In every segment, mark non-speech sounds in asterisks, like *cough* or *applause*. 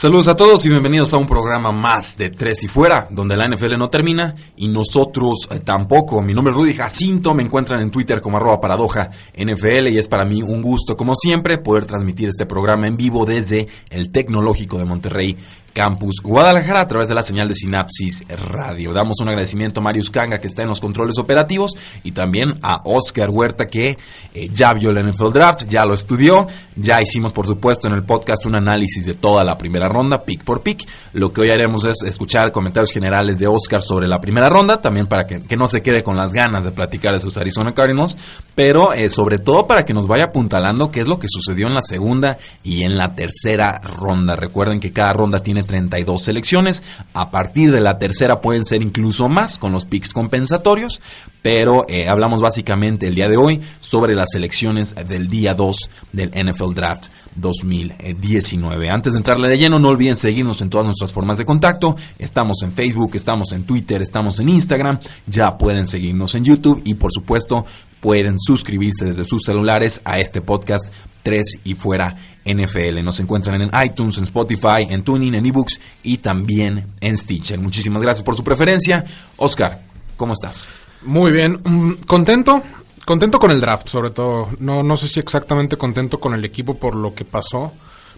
Saludos a todos y bienvenidos a un programa más de Tres y Fuera, donde la NFL no termina y nosotros eh, tampoco. Mi nombre es Rudy Jacinto, me encuentran en Twitter como arroba paradoja NFL y es para mí un gusto, como siempre, poder transmitir este programa en vivo desde el Tecnológico de Monterrey, Campus Guadalajara a través de la señal de Sinapsis Radio. Damos un agradecimiento a Marius Kanga que está en los controles operativos y también a Oscar Huerta que eh, ya vio el NFL Draft, ya lo estudió, ya hicimos por supuesto en el podcast un análisis de toda la primera ronda, pick por pick. Lo que hoy haremos es escuchar comentarios generales de Oscar sobre la primera ronda, también para que, no se quede con las ganas de platicar de sus Arizona Cardinals, pero eh, sobre todo para que nos vaya apuntalando qué es lo que sucedió en la segunda y en la tercera ronda. Recuerden que cada ronda tiene 32 selecciones. A partir de la tercera pueden ser incluso más con los picks compensatorios, pero eh, hablamos básicamente el día de hoy sobre las selecciones del día 2 del NFL Draft 2019. Antes de entrarle de lleno, no olviden seguirnos en todas nuestras formas de contacto. Estamos en Facebook, estamos en Twitter, estamos en Instagram. Ya pueden seguirnos en YouTube y por supuesto pueden suscribirse desde sus celulares a este podcast 3 y fuera NFL. Nos encuentran en iTunes, en Spotify, en Tuning, en eBooks y también en Stitcher. Muchísimas gracias por su preferencia. Oscar, ¿cómo estás? Muy bien, mm, contento, contento con el draft, sobre todo. No, no sé si exactamente contento con el equipo por lo que pasó,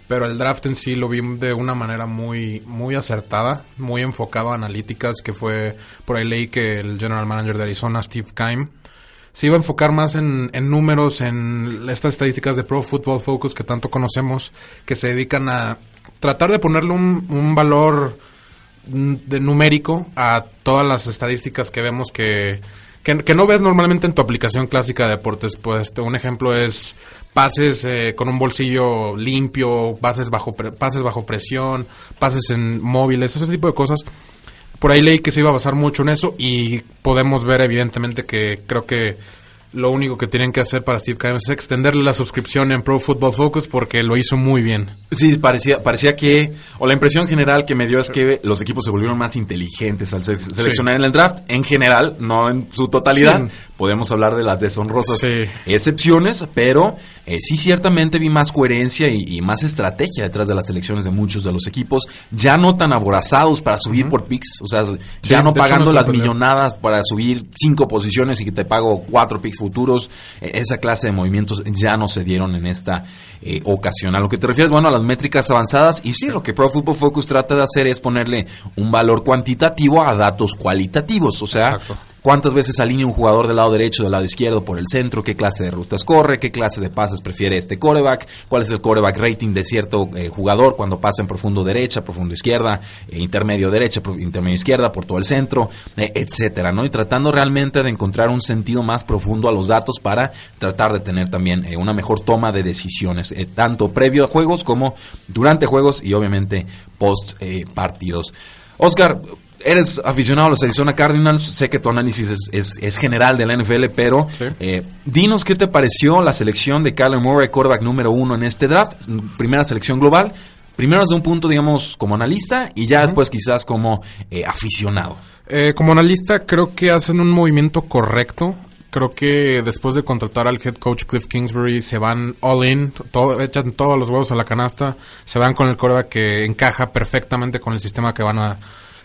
pero el draft en sí lo vi de una manera muy, muy acertada, muy enfocado a analíticas, que fue por ahí leí que el general manager de Arizona, Steve Keim, se iba a enfocar más en, números, en estas estadísticas de Pro Football Focus que tanto conocemos, que se dedican a tratar de ponerle un, valor de numérico a todas las estadísticas que vemos que, que, no ves normalmente en tu aplicación clásica de deportes. Pues un ejemplo es pases eh, con un bolsillo limpio, pases bajo, pases bajo presión, pases en móviles, ese tipo de cosas por ahí leí que se iba a basar mucho en eso y podemos ver evidentemente que creo que lo único que tienen que hacer para Steve Keim es extenderle la suscripción en Pro Football Focus porque lo hizo muy bien. Sí, parecía, parecía que, o la impresión general que me dio es que los equipos se volvieron más inteligentes al seleccionar en el draft. En general, no en su totalidad. Podemos hablar de las deshonrosas excepciones, pero eh, sí ciertamente vi más coherencia y, más estrategia detrás de las selecciones de muchos de los equipos. Ya no tan aborazados para subir por picks, o sea, ya no pagando las millonadas para subir cinco posiciones y que te pago cuatro picks futuros, e, esa clase de movimientos ya no se dieron en esta eh, ocasión. A lo que te refieres, bueno, a las métricas avanzadas, y sí, lo que Pro Football Focus trata de hacer es ponerle un valor cuantitativo a datos cualitativos, o sea, cuántas veces alinea un jugador del lado derecho, del lado izquierdo, por el centro, qué clase de rutas corre, qué clase de pases prefiere este coreback, cuál es el coreback rating de cierto eh, jugador cuando pasa en profundo derecha, profundo izquierda, eh, intermedio derecha, intermedio izquierda, por todo el centro, eh, etcétera, ¿no? Y tratando realmente de encontrar un sentido más profundo a los datos para tratar de tener también una mejor toma de decisiones, tanto previo a juegos como durante juegos y obviamente post partidos. Oscar, eres aficionado a los Arizona Cardinals, sé que tu análisis es, general de la NFL, pero eh, dinos qué te pareció la selección de Kyler Murray, quarterback número uno en este draft, primera selección global. Primero desde un punto, digamos, como analista y ya después quizás como eh, aficionado. Eh, como analista creo que hacen un movimiento correcto. Creo que después de contratar al head coach Cliff Kingsbury se van all in, echan todos los huevos a la canasta, se van con el quarterback que encaja perfectamente con el sistema que van a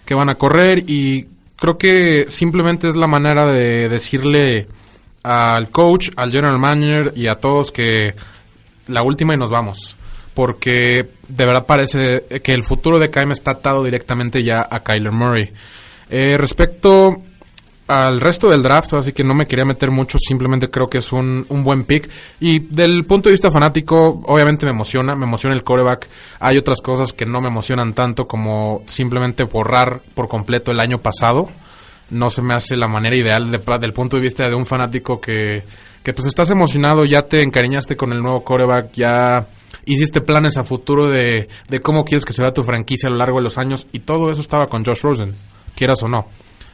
que van a correr y creo que simplemente es la manera de decirle al coach, al general manager y a todos que la última y nos vamos. Porque de verdad parece que el futuro de Kaim está atado directamente ya a Kyler Murray. Eh, respecto al resto del draft, así que no me quería meter mucho, simplemente creo que es un, un, buen pick. Y del punto de vista fanático, obviamente me emociona, me emociona el coreback. Hay otras cosas que no me emocionan tanto como simplemente borrar por completo el año pasado. No se me hace la manera ideal del punto de vista de un fanático que, que pues estás emocionado, ya te encariñaste con el nuevo coreback, ya hiciste planes a futuro de, de cómo quieres que se vea tu franquicia a lo largo de los años y todo eso estaba con Josh Rosen, quieras o no.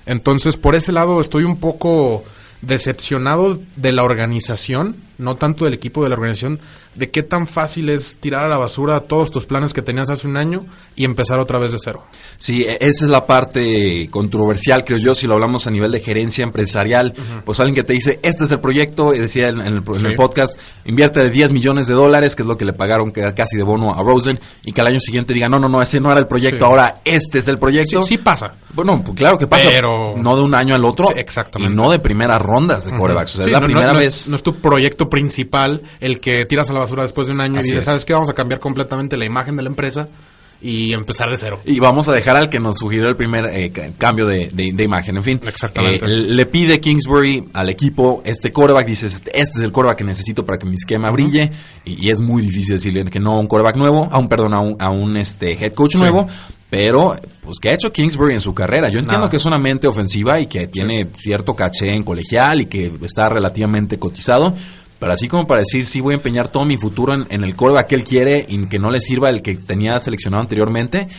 Entonces, por ese lado estoy un poco decepcionado de la organización, no tanto del equipo de la organización, de qué tan fácil es tirar a la basura todos tus planes que tenías hace un año y empezar otra vez de cero. Sí, e-, esa es la parte controversial, creo yo, si lo hablamos a nivel de gerencia empresarial, pues alguien que te dice, este es el proyecto, y decía en, el, podcast, invierte de 10 millones de dólares, que es lo que le pagaron casi de bono a Rosen, y que al año siguiente diga, no, no, no, ese no era el proyecto, ahora este es el proyecto. Sí, sí pasa. Bueno, pues claro que pasa, pero no de un año al otro, exactamente. y no de primeras rondas de corebacks, o sea, es la primera vez. no es tu proyecto principal el que tiras a la basura después de un año y dices, ¿sabes qué? Vamos a cambiar completamente la imagen de la empresa y empezar de cero. Y vamos a dejar al que nos sugirió el primer eh, cambio de, imagen. En fin, Exactamente. Eh, le pide Kingsbury al equipo este coreback. Dices, este es el coreback que necesito para que mi esquema brille. Y, es muy difícil decirle que no a un coreback nuevo, a un, perdón, a un, a un este, head coach nuevo. Pero, pues, ¿qué ha hecho Kingsbury en su carrera? Yo entiendo que es una mente ofensiva y que tiene cierto caché en colegial y que está relativamente cotizado pero así como para decir, sí voy a empeñar todo mi futuro en, el coreback que él quiere y que no le sirva el que tenía seleccionado anteriormente,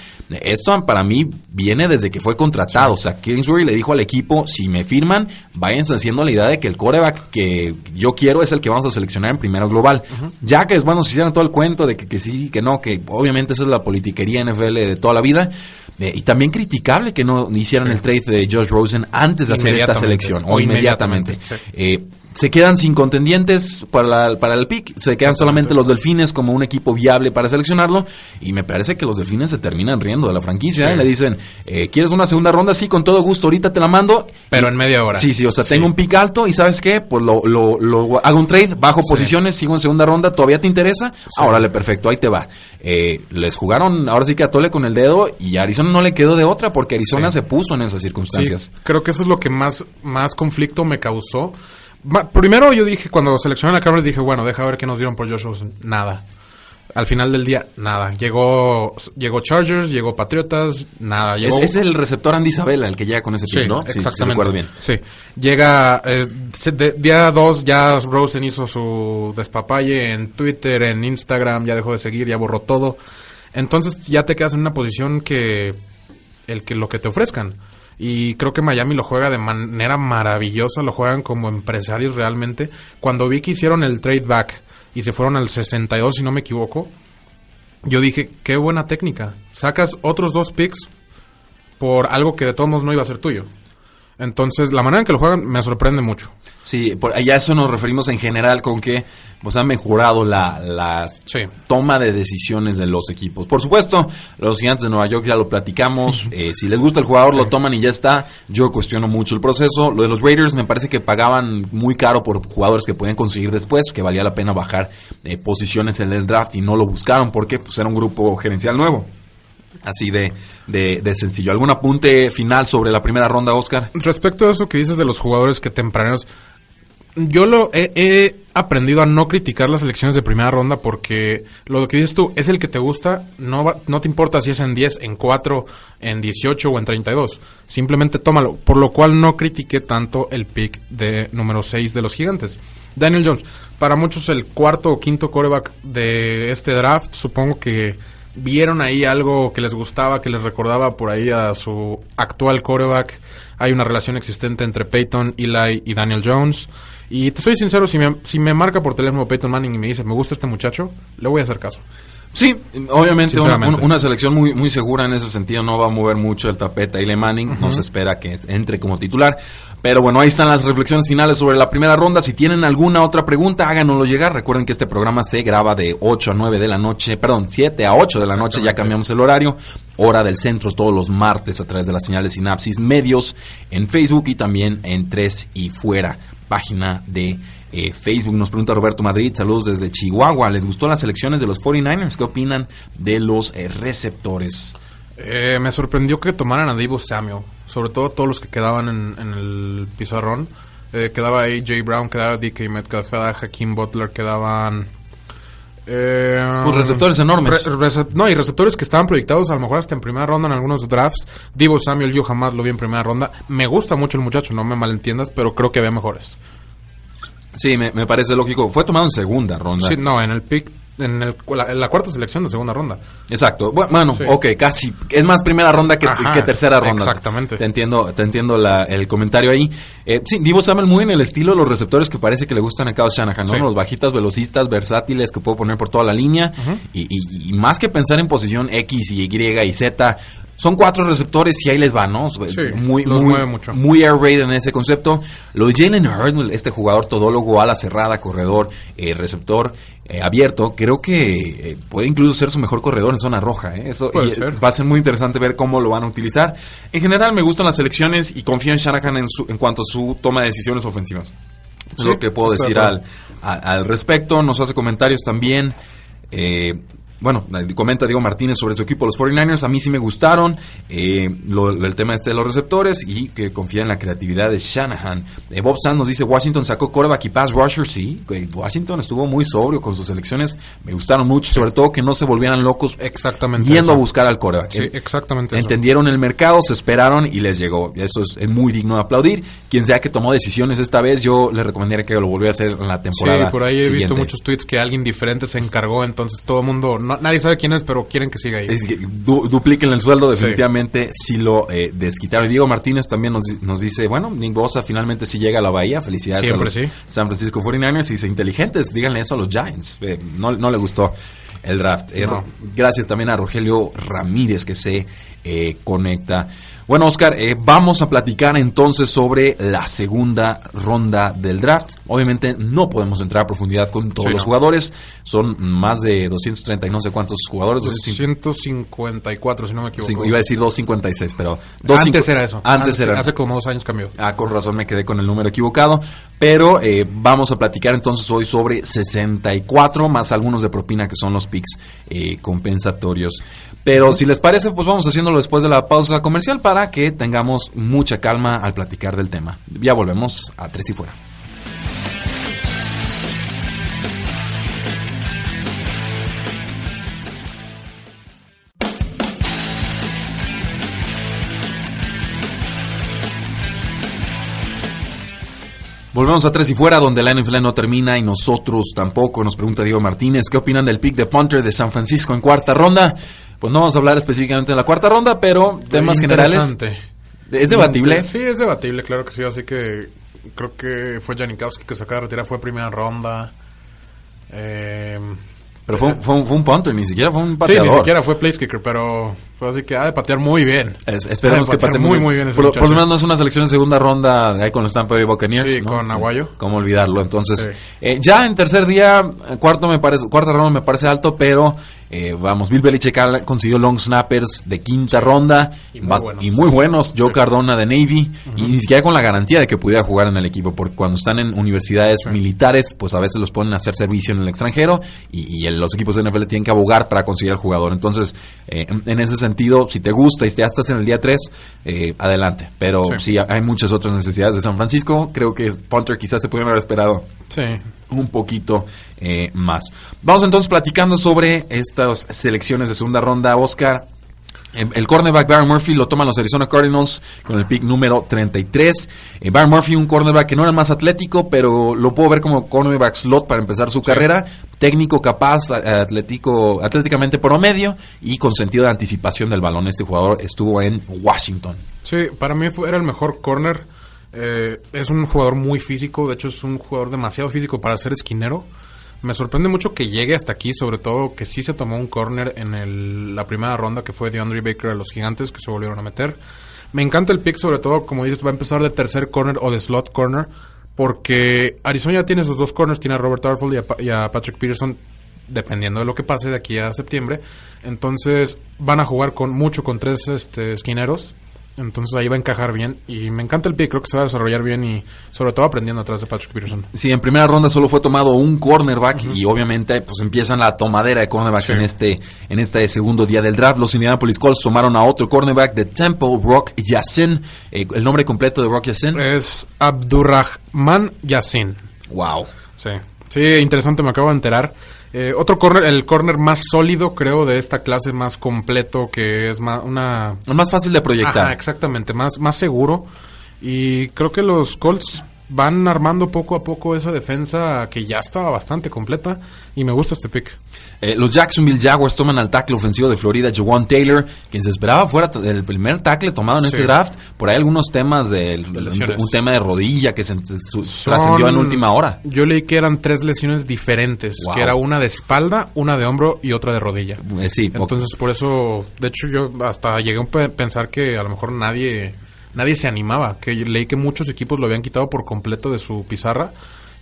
esto para mí viene desde que fue contratado. O sea, Kingsbury le dijo al equipo, si me firman, váyanse haciendo la idea de que el coreback que yo quiero es el que vamos a seleccionar en primero global. Ya que, bueno, se hicieron todo el cuento de que, que sí, que no, que obviamente eso es la politiquería NFL de toda la vida. Eh, y también criticable que no hicieran el trade de Josh Rosen antes de hacer esta selección o, inmediatamente. Eh, se quedan sin contendientes para, para el pick, se quedan solamente los delfines como un equipo viable para seleccionarlo y me parece que los delfines se terminan riendo de la franquicia y le dicen, eh, ¿quieres una segunda ronda? Sí, con todo gusto, ahorita te la mando. Pero en media hora. Sí, sí, o sea, tengo un pick alto y ¿sabes qué? Pues lo, lo, lo hago un trade, bajo posiciones, sigo en segunda ronda, ¿todavía te interesa? Órale, perfecto, ahí te va. Eh, les jugaron ahora sí que a tole con el dedo y a Arizona no le quedó de otra porque Arizona se puso en esas circunstancias. creo que eso es lo que más, más conflicto me causó primero yo dije, cuando seleccioné la cámara, dije, bueno, deja ver qué nos dieron por Josh Rosen. Nada. Al final del día, nada. Llegó, llegó Chargers, llegó Patriotas, nada. Llegó... Es, el receptor Andy Isabella el que llega con ese sí, ¿no? Exactamente. Sí, bien. Sí. Llega, eh, día dos ya Rosen hizo su despapalle en Twitter, en Instagram, ya dejó de seguir, ya borró todo. Entonces ya te quedas en una posición que, el que lo que te ofrezcan. Y creo que Miami lo juega de manera maravillosa, lo juegan como empresarios realmente. Cuando vi que hicieron el trade back y se fueron al 62, si no me equivoco, yo dije, qué buena técnica. Sacas otros dos picks por algo que de todos modos no iba a ser tuyo. Entonces, la manera en que lo juegan me sorprende mucho. Sí, por allá eso nos referimos en general con que pues han mejorado la, la toma de decisiones de los equipos. Por supuesto, los gigantes de Nueva York ya lo platicamos. Eh, si les gusta el jugador, lo toman y ya está. Yo cuestiono mucho el proceso. Lo de los Raiders me parece que pagaban muy caro por jugadores que pueden conseguir después, que valía la pena bajar eh, posiciones en el draft y no lo buscaron porque pues, era un grupo gerencial nuevo. Así de, de, sencillo. ¿Algún apunte final sobre la primera ronda, Oscar? Respecto a eso que dices de los jugadores que tempraneros, yo lo he, aprendido a no criticar las elecciones de primera ronda porque lo que dices tú es el que te gusta, no, no te importa si es en 10, en 4, en 18 o en 32. Simplemente tómalo. Por lo cual no critiqué tanto el pick de número 6 de los gigantes. Daniel Jones, para muchos el cuarto o quinto coreback de este draft, supongo que vieron ahí algo que les gustaba, que les recordaba por ahí a su actual coreback. Hay una relación existente entre Peyton, Eli y Daniel Jones. Y te soy sincero, si me, si me marca por teléfono Peyton Manning y me dice, me gusta este muchacho, le voy a hacer caso. Sí, obviamente una, selección muy, muy segura en ese sentido no va a mover mucho el tapete. Ile Manning no se espera que entre como titular. Pero bueno, ahí están las reflexiones finales sobre la primera ronda. Si tienen alguna otra pregunta, háganoslo llegar. Recuerden que este programa se graba de 8 a 9 de la noche, perdón, 7 a 8 de la noche, ya cambiamos el horario. Hora del centro todos los martes a través de las señales Sinapsis Medios en Facebook y también en Tres y Fuera, página de eh, Facebook. Nos pregunta Roberto Madrid, saludos desde Chihuahua. ¿Les gustó las elecciones de los 49ers? ¿Qué opinan de los eh, receptores? Eh, me sorprendió que tomaran a Divo Samuel, sobre todo todos los que quedaban en, en el pizarrón. Eh, quedaba AJ Brown, quedaba DK Metcalf, quedaba Hakeem Butler, quedaban... Eh, Pues receptores enormes. re- recep- no, y receptores que estaban proyectados a lo mejor hasta en primera ronda en algunos drafts. Divo Samuel yo jamás lo vi en primera ronda. Me gusta mucho el muchacho, no me malentiendas, pero creo que había mejores. Sí, me, me parece lógico. Fue tomado en segunda ronda. Sí, no, en el pick, en, el- la, en la cuarta selección de segunda ronda. Exacto. Bu- Bueno, Sí. ok, casi. Es más primera ronda que, Ajá, que tercera ronda. exactamente. Te entiendo, te entiendo la- el comentario ahí. Eh, sí, Divo Samuel muy en el estilo de los receptores que parece que le gustan a Kyle Shanahan, ¿no? Sí. Los bajitas, velocistas, versátiles que puedo poner por toda la línea. y, y- y más que pensar en posición X y Y y Z, son cuatro receptores y ahí les va, ¿no? muy, los muy, mueve mucho. muy air raid en ese concepto. Lo de Jalen Hurd, este jugador todólogo, ala cerrada, corredor, eh, receptor eh, abierto, creo que eh, puede incluso ser su mejor corredor en zona roja. ¿eh? Eso Puede y, ser. va a ser muy interesante ver cómo lo van a utilizar. En general me gustan las selecciones y confío en Shanahan en, su- en cuanto a su toma de decisiones ofensivas. Es Sí, lo que puedo decir de al, acuerdo. a- al respecto. Nos hace comentarios también. eh, bueno, eh, comenta Diego Martínez sobre su equipo, los 49ers. A mí sí me gustaron eh, lo- el tema este de los receptores y que confía en la creatividad de Shanahan. Eh, Bob Sand nos dice: Washington sacó coreback y pass rusher. Sí, Washington estuvo muy sobrio con sus selecciones. Me gustaron mucho, sobre todo que no se volvieran locos Exactamente. yendo eso. a buscar al coreback. Sí, exactamente. eso. Entendieron el mercado, se esperaron y les llegó. Eso es, es muy digno de aplaudir. Quien sea que tomó decisiones esta vez, yo le recomendaría que lo volviera a hacer en la temporada. Sí, por ahí he siguiente. visto muchos tweets que alguien diferente se encargó, entonces todo el mundo, no- nadie sabe quién es, pero quieren que siga ahí. Es que du- dupliquen el sueldo, definitivamente sí, lo eh, desquitaron. Y Diego Martínez también nos, nos dice, bueno, Nick Bosa finalmente sí llega a la Bahía, felicidades Siempre a los sí. San Francisco 49ers y dice, inteligentes, díganle eso a los Giants. Eh, no, no le gustó el draft. Eh, No. Gracias también a Rogelio Ramírez que se eh, conecta. Bueno, Oscar, eh, vamos a platicar entonces sobre la segunda ronda del draft. Obviamente no podemos entrar a profundidad con todos Sí, los no. jugadores. Son más de 230 y no sé cuántos jugadores. 154, si no me equivoco. Cinco- iba a decir 256, pero... Antes 250 era eso. Antes, era. Hace como dos años cambió. Ah, con razón me quedé con el número equivocado. Pero eh, vamos a platicar entonces hoy sobre 64, más algunos de propina que son los picks eh, compensatorios. Pero si les parece, pues vamos haciéndolo después de la pausa comercial para que tengamos mucha calma al platicar del tema. Ya volvemos a Tres y Fuera. Volvemos a Tres y Fuera, donde la NFL no termina y nosotros tampoco. Nos pregunta Diego Martínez, ¿qué opinan del pick de punter de San Francisco en cuarta ronda? Pues no vamos a hablar específicamente de la cuarta ronda, pero temas generales. Es debatible. Sí, es debatible, claro que sí. Así que creo que fue Janikowski que se acaba de retirar, fue primera ronda. Eh, Pero fue, un- fue fue un punter, ni siquiera fue un sí, pateador. ni siquiera fue place kicker, pero fue así que ha de patear muy bien. Es- esperemos que patee muy, muy bien ese Por, lo menos no es una selección de segunda ronda ahí con los Tampa Bay Buccaneers. Sí, ¿no? con Aguayo. Cómo olvidarlo. Entonces, Sí. eh, ya en tercer día, cuarto me parece, cuarta ronda me parece alto, pero eh, vamos, Bill Belichick consiguió long snappers de quinta ronda Y muy buenos. y muy buenos. Joe. Cardona de Navy y ni siquiera con la garantía de que pudiera jugar en el equipo, porque cuando están en universidades militares, pues a veces los ponen a hacer servicio en el extranjero y, y el- los equipos de NFL tienen que abogar para conseguir al jugador. Entonces, eh, en, en ese sentido, si te gusta y ya estás en el día 3, adelante. Pero Sí. sí. hay muchas otras necesidades de San Francisco. Creo que Punter quizás se pudieron haber esperado Sí. un poquito eh, más. Vamos entonces platicando sobre estas selecciones de segunda ronda, Oscar. El cornerback Baron Murphy lo toman los Arizona Cardinals con el pick número 33. Eh, Baron Murphy, un cornerback que no era más atlético, pero lo puedo ver como cornerback slot para empezar su carrera. Técnico capaz, atlético, atléticamente promedio y con sentido de anticipación del balón. Este jugador estuvo en Washington. Sí, para mí fue, era el mejor corner. Eh, es un jugador muy físico, de hecho es un jugador demasiado físico para ser esquinero. Me sorprende mucho que llegue hasta aquí, sobre todo que sí se tomó un corner en el- la primera ronda que fue de Andre Baker a los gigantes que se volvieron a meter. Me encanta el pick, sobre todo, como dices, va a empezar de tercer corner o de slot corner, porque Arizona ya tiene sus dos corners, tiene a Robert Arfold y a, y a Patrick Peterson, dependiendo de lo que pase de aquí a septiembre. Entonces van a jugar con mucho con tres este, esquineros Entonces ahí va a encajar bien. Y me encanta el pick, creo que se va a desarrollar bien y sobre todo aprendiendo atrás de Patrick Peterson. Sí, en primera ronda solo fue tomado un cornerback y obviamente pues empiezan la tomadera de cornerbacks Sí. en este en este segundo día del draft. Los Indianapolis Colts tomaron a otro cornerback de Temple, Rock Yassin. Eh, el nombre completo de Rock Yassin. Es Abdurrahman Yassin. wow. Sí. Sí, interesante, me acabo de enterar. Eh, otro corner, el corner más sólido, creo, de esta clase, más completo, que es más una... Más fácil de proyectar. Ajá, exactamente, más, más seguro. Y creo que los Colts van armando poco a poco esa defensa que ya estaba bastante completa. Y me gusta este pick. Eh, los Jacksonville Jaguars toman al tackle ofensivo de Florida, Jawan Taylor, quien se esperaba fuera el primer tackle tomado en Sí. este draft. Por ahí algunos temas de, un tema de rodilla que se, se- trascendió en última hora. Yo leí que eran tres lesiones diferentes, Wow. que era una de espalda, una de hombro y otra de rodilla. Eh, sí. Entonces, por eso, de hecho, yo hasta llegué a pe- pensar que a lo mejor nadie, nadie se animaba. Que leí que muchos equipos lo habían quitado por completo de su pizarra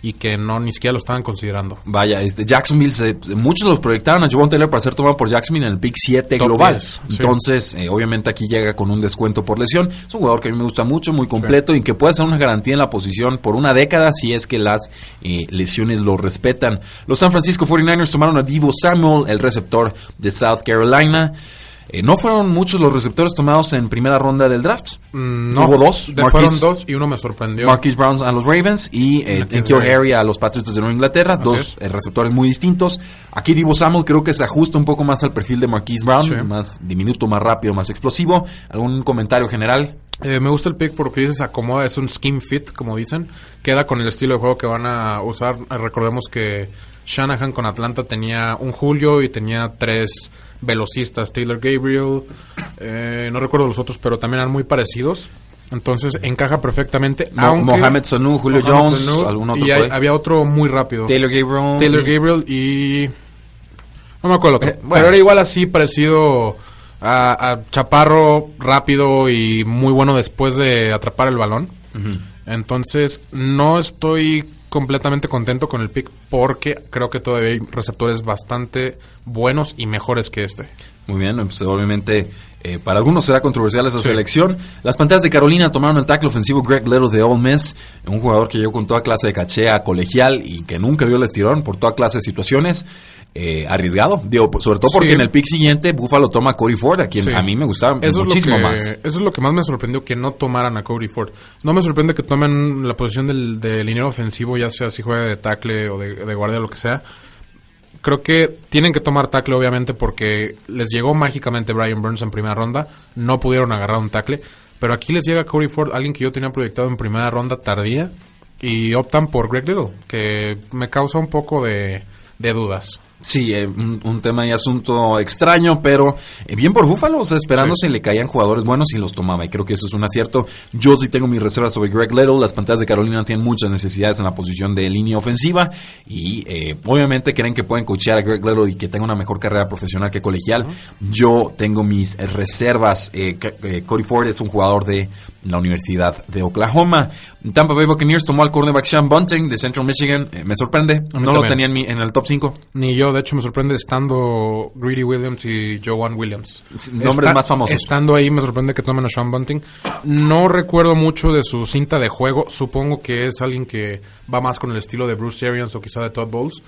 y que no ni siquiera lo estaban considerando. Vaya, este, Jacksonville, se- muchos los proyectaron a Javon Taylor para ser tomado por Jacksonville en el pick 7 Top global. 10, sí. Entonces, eh, obviamente aquí llega con un descuento por lesión. Es un jugador que a mí me gusta mucho, muy completo y que puede ser una garantía en la posición por una década si es que las eh, lesiones lo respetan. Los San Francisco 49ers tomaron a Divo Samuel, el receptor de South Carolina. Eh, no fueron muchos los receptores tomados en primera ronda del draft. Mm, Hubo dos, Marquise- fueron dos y uno me sorprendió. Marquise Brown a los Ravens y eh. Harry a los Patriots de Nueva Inglaterra. Dos eh, receptores muy distintos. Aquí Divo Samuel creo que se ajusta un poco más al perfil de Marquise Brown. Sí. Más diminuto, más rápido, más explosivo. ¿Algún comentario general? Eh, me gusta el pick porque dices acomoda, es un scheme fit, como dicen. Queda con el estilo de juego que van a usar. Recordemos que Shanahan con Atlanta tenía un Julio y tenía tres velocistas, Taylor Gabriel, eh, no recuerdo los otros, pero también eran muy parecidos. Entonces encaja perfectamente. Mo- Mohamed Sanu, Julio Mohamed Jones, Sanu, algún otro Y hay- había otro muy rápido. Taylor Gabriel. Taylor Gabriel y... No me acuerdo. Eh, bueno. Pero era igual así, parecido a, a Chaparro, rápido y muy bueno después de atrapar el balón. Entonces, no estoy completamente contento con el pick porque creo que todavía hay receptores bastante buenos y mejores que este. Muy bien, pues, obviamente eh, para algunos será controversial esa Sí. selección. Las Panteras de Carolina tomaron el tackle ofensivo Greg Little de Ole Miss, un jugador que llegó con toda clase de caché a colegial y que nunca dio el estirón por toda clase de situaciones. Eh, arriesgado, digo, pues, sobre todo porque Sí. en el pick siguiente Buffalo toma a Corey Ford, a quien Sí. a mí me gustaba Eso muchísimo es lo que, más. Eso es lo que más me sorprendió que no tomaran a Cody Ford. No me sorprende que tomen la posición del, del ofensivo, ya sea si juega de tackle o de, de guardia, lo que sea. Creo que tienen que tomar tackle, obviamente, porque les llegó mágicamente Brian Burns en primera ronda. No pudieron agarrar un tackle. Pero aquí les llega Cody Ford, alguien que yo tenía proyectado en primera ronda tardía. Y optan por Greg Little, que me causa un poco de, de dudas. Sí, eh, un, un tema y asunto extraño, pero eh, bien por Búfalo, o sea, esperando Sí. si le caían jugadores buenos y los tomaba, y creo que eso es un acierto. Yo sí tengo mis reservas sobre Greg Little, las pantallas de Carolina tienen muchas necesidades en la posición de línea ofensiva, y eh, obviamente creen que pueden coachear a Greg Little y que tenga una mejor carrera profesional que colegial. Yo tengo mis reservas, eh, eh, Cody Ford es un jugador de la Universidad de Oklahoma. Tampa Bay Buccaneers tomó al cornerback Sean Bunting de Central Michigan, me sorprende, no lo tenía en, mi- en el top 5. Ni yo, de hecho, me sorprende estando Greedy Williams y Joan Williams. Nombres más famosos. Estando ahí, me sorprende que tomen a Sean Bunting. No recuerdo mucho de su cinta de juego. Supongo que es alguien que va más con el estilo de Bruce Arians o quizá de Todd Bowles.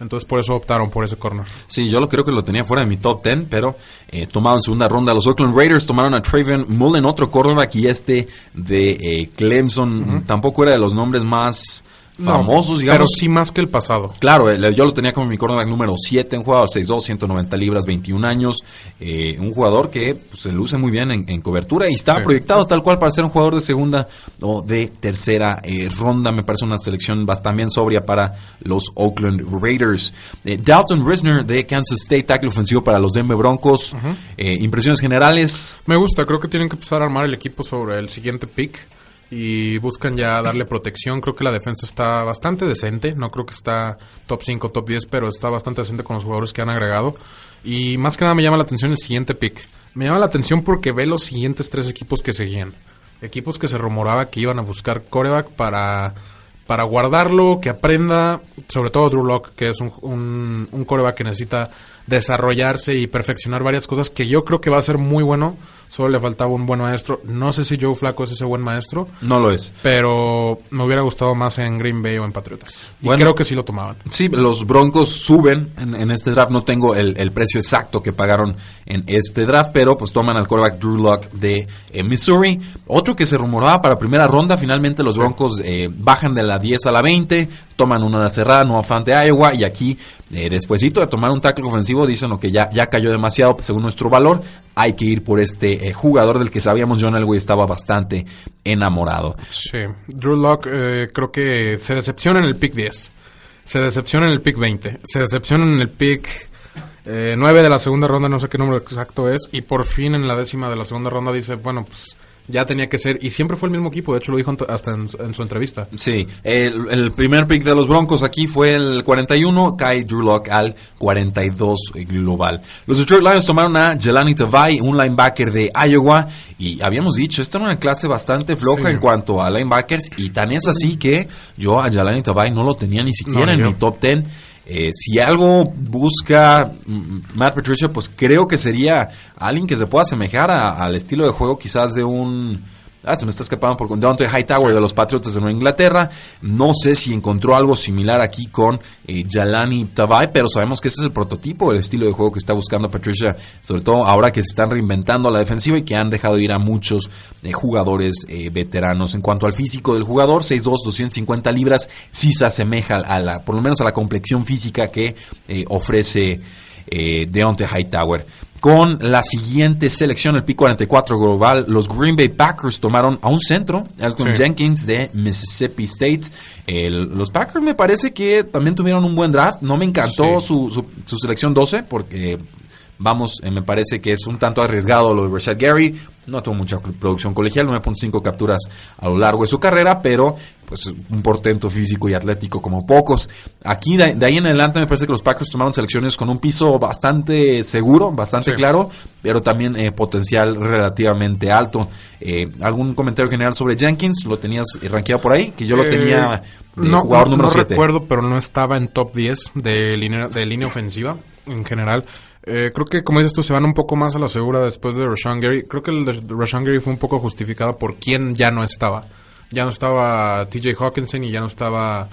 Entonces, por eso optaron por ese corner. Sí, yo lo creo que lo tenía fuera de mi top 10, pero eh, tomado en segunda ronda. Los Oakland Raiders tomaron a Travion Mullen, otro cornerback, y este de eh, Clemson. Tampoco era de los nombres más famosos, No, digamos. Pero sí más que el pasado. Claro, el- yo lo tenía como mi cornerback número 7, un jugador 6'2", 190 libras, 21 años, eh, un jugador que pues, se luce muy bien en, en cobertura y estaba Sí. proyectado tal cual para ser un jugador de segunda o de tercera eh, ronda. Me parece una selección bastante bien sobria para los Oakland Raiders. Eh, Dalton Risner de Kansas State, tackle ofensivo para los Denver Broncos. Eh, impresiones generales. Me gusta, creo que tienen que empezar a armar el equipo sobre el siguiente pick y buscan ya darle protección. Creo que la defensa está bastante decente, no creo que está top 5, top 10, pero está bastante decente con los jugadores que han agregado. Y más que nada me llama la atención el siguiente pick. Me llama la atención porque ve los siguientes tres equipos que seguían. Equipos que se rumoraba que iban a buscar coreback para, para guardarlo, que aprenda, sobre todo Drew Lock, que es un, un, un coreback que necesita desarrollarse y perfeccionar varias cosas que yo creo que va a ser muy bueno Solo le faltaba un buen maestro. No sé si Joe Flaco es ese buen maestro, No lo es. pero me hubiera gustado más en Green Bay o en Patriotas. Y Bueno. creo que sí lo tomaban. Sí, los Broncos suben en, en este draft. No tengo el, el precio exacto que pagaron en este draft, pero pues toman al quarterback Drew Lock de eh, Missouri. Otro que se rumoraba para primera ronda. Finalmente los Broncos eh, bajan de la 10 a la 20, toman una de cerrada, no afán de Iowa. Y aquí, eh, despuesito de tomar un tackle ofensivo, dicen que ya, ya cayó demasiado según nuestro valor. Hay que ir por este eh, jugador del que sabíamos John Elway estaba bastante enamorado. Sí. Drew Lock creo que se decepciona en el pick 10. Se decepciona en el pick 20. Se decepciona en el pick eh, 9 de la segunda ronda, no sé qué número exacto es. Y por fin en la décima de la segunda ronda dice, bueno, pues ya tenía que ser. Y siempre fue el mismo equipo, de hecho lo dijo hasta en, su- en su entrevista. Sí, el, el primer pick de los Broncos aquí fue el 41, cae Drew Lock al 42 global. Los Detroit Lions tomaron a Jelani Tavai, un linebacker de Iowa, y habíamos dicho, esta era una clase bastante floja Sí. en cuanto a linebackers, y tan es así que yo a Jelani Tavai no lo tenía ni siquiera No, en yo. mi top 10. Eh, si algo busca Matt Patricia, pues creo que sería alguien que se pueda asemejar a- al estilo de juego quizás de un... Ah, se me está escapando por Deontay Hightower de los Patriotas de Nueva Inglaterra. No sé si encontró algo similar aquí con eh, Jalani pero sabemos que ese es el prototipo, el estilo de juego que está buscando Patricia, sobre todo ahora que se están reinventando la defensiva y que han dejado ir a muchos eh, jugadores eh, veteranos. En cuanto al físico del jugador, 6'2", 250 libras, sí se asemeja a la, por lo menos a la complexión física que eh, ofrece eh, Deontay Hightower. Con la siguiente selección, el pick 44 global, los Green Bay Packers tomaron a un centro, Elton Sí. Jenkins de Mississippi State. El- los Packers me parece que también tuvieron un buen draft. No me encantó Sí. su, su- su selección 12 porque, vamos, eh, me parece que es un tanto arriesgado lo de Rashad Gary. No tuvo mucha producción colegial, 9.5 capturas a lo largo de su carrera, pero pues un portento físico y atlético como pocos. Aquí de, de ahí en adelante me parece que los Packers tomaron selecciones con un piso bastante seguro, bastante Sí. claro, pero también eh, potencial relativamente alto. Eh, ¿Algún comentario general sobre Jenkins? ¿Lo tenías eh, rankeado por ahí? Que yo lo Eh, tenía de no, jugador no- número no 7. recuerdo, pero no estaba en top 10 de línea, de línea ofensiva en general. Eh, creo que, como dices tú, se van un poco más a la segura después de Rashawn Gary. Creo que el de Rashawn Gary fue un poco justificado por quién ya no estaba. Ya no estaba TJ Hawkinson y ya no estaba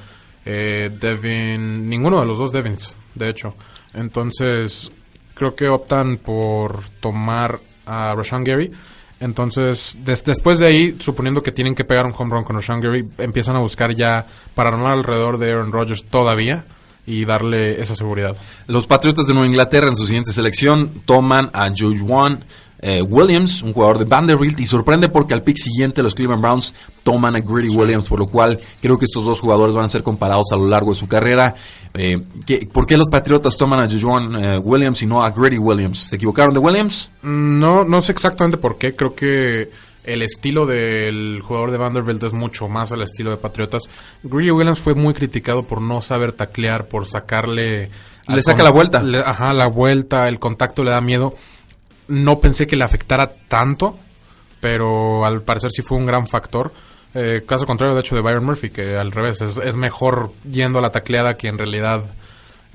eh, Devin... Ninguno de los dos Devins, de hecho. Entonces, creo que optan por tomar a Rashawn Gary. Entonces, des- después de ahí, suponiendo que tienen que pegar un home run con Rashawn Gary, empiezan a buscar ya para armar alrededor de Aaron Rodgers todavía y darle esa seguridad. Los Patriotas de Nueva Inglaterra en su siguiente selección toman a Juan eh, Williams, un jugador de Vanderbilt, y sorprende porque al pick siguiente los Cleveland Browns toman a Greedy Williams, por lo cual creo que estos dos jugadores van a ser comparados a lo largo de su carrera. Eh, ¿qué- ¿Por qué los Patriotas toman a Juan eh, Williams y no a Greedy Williams? ¿Se equivocaron de Williams? Mm, No, no sé exactamente por qué. Creo que el estilo del jugador de Vanderbilt es mucho más al estilo de Patriotas. Greedy Williams fue muy criticado por no saber taclear, por sacarle... Le saca la vuelta. le- ajá, la vuelta, el contacto le da miedo. No pensé que le afectara tanto, pero al parecer sí fue un gran factor. Eh, caso contrario, de hecho, de Byron Murphy, que al revés, es, es mejor yendo a la tacleada que en realidad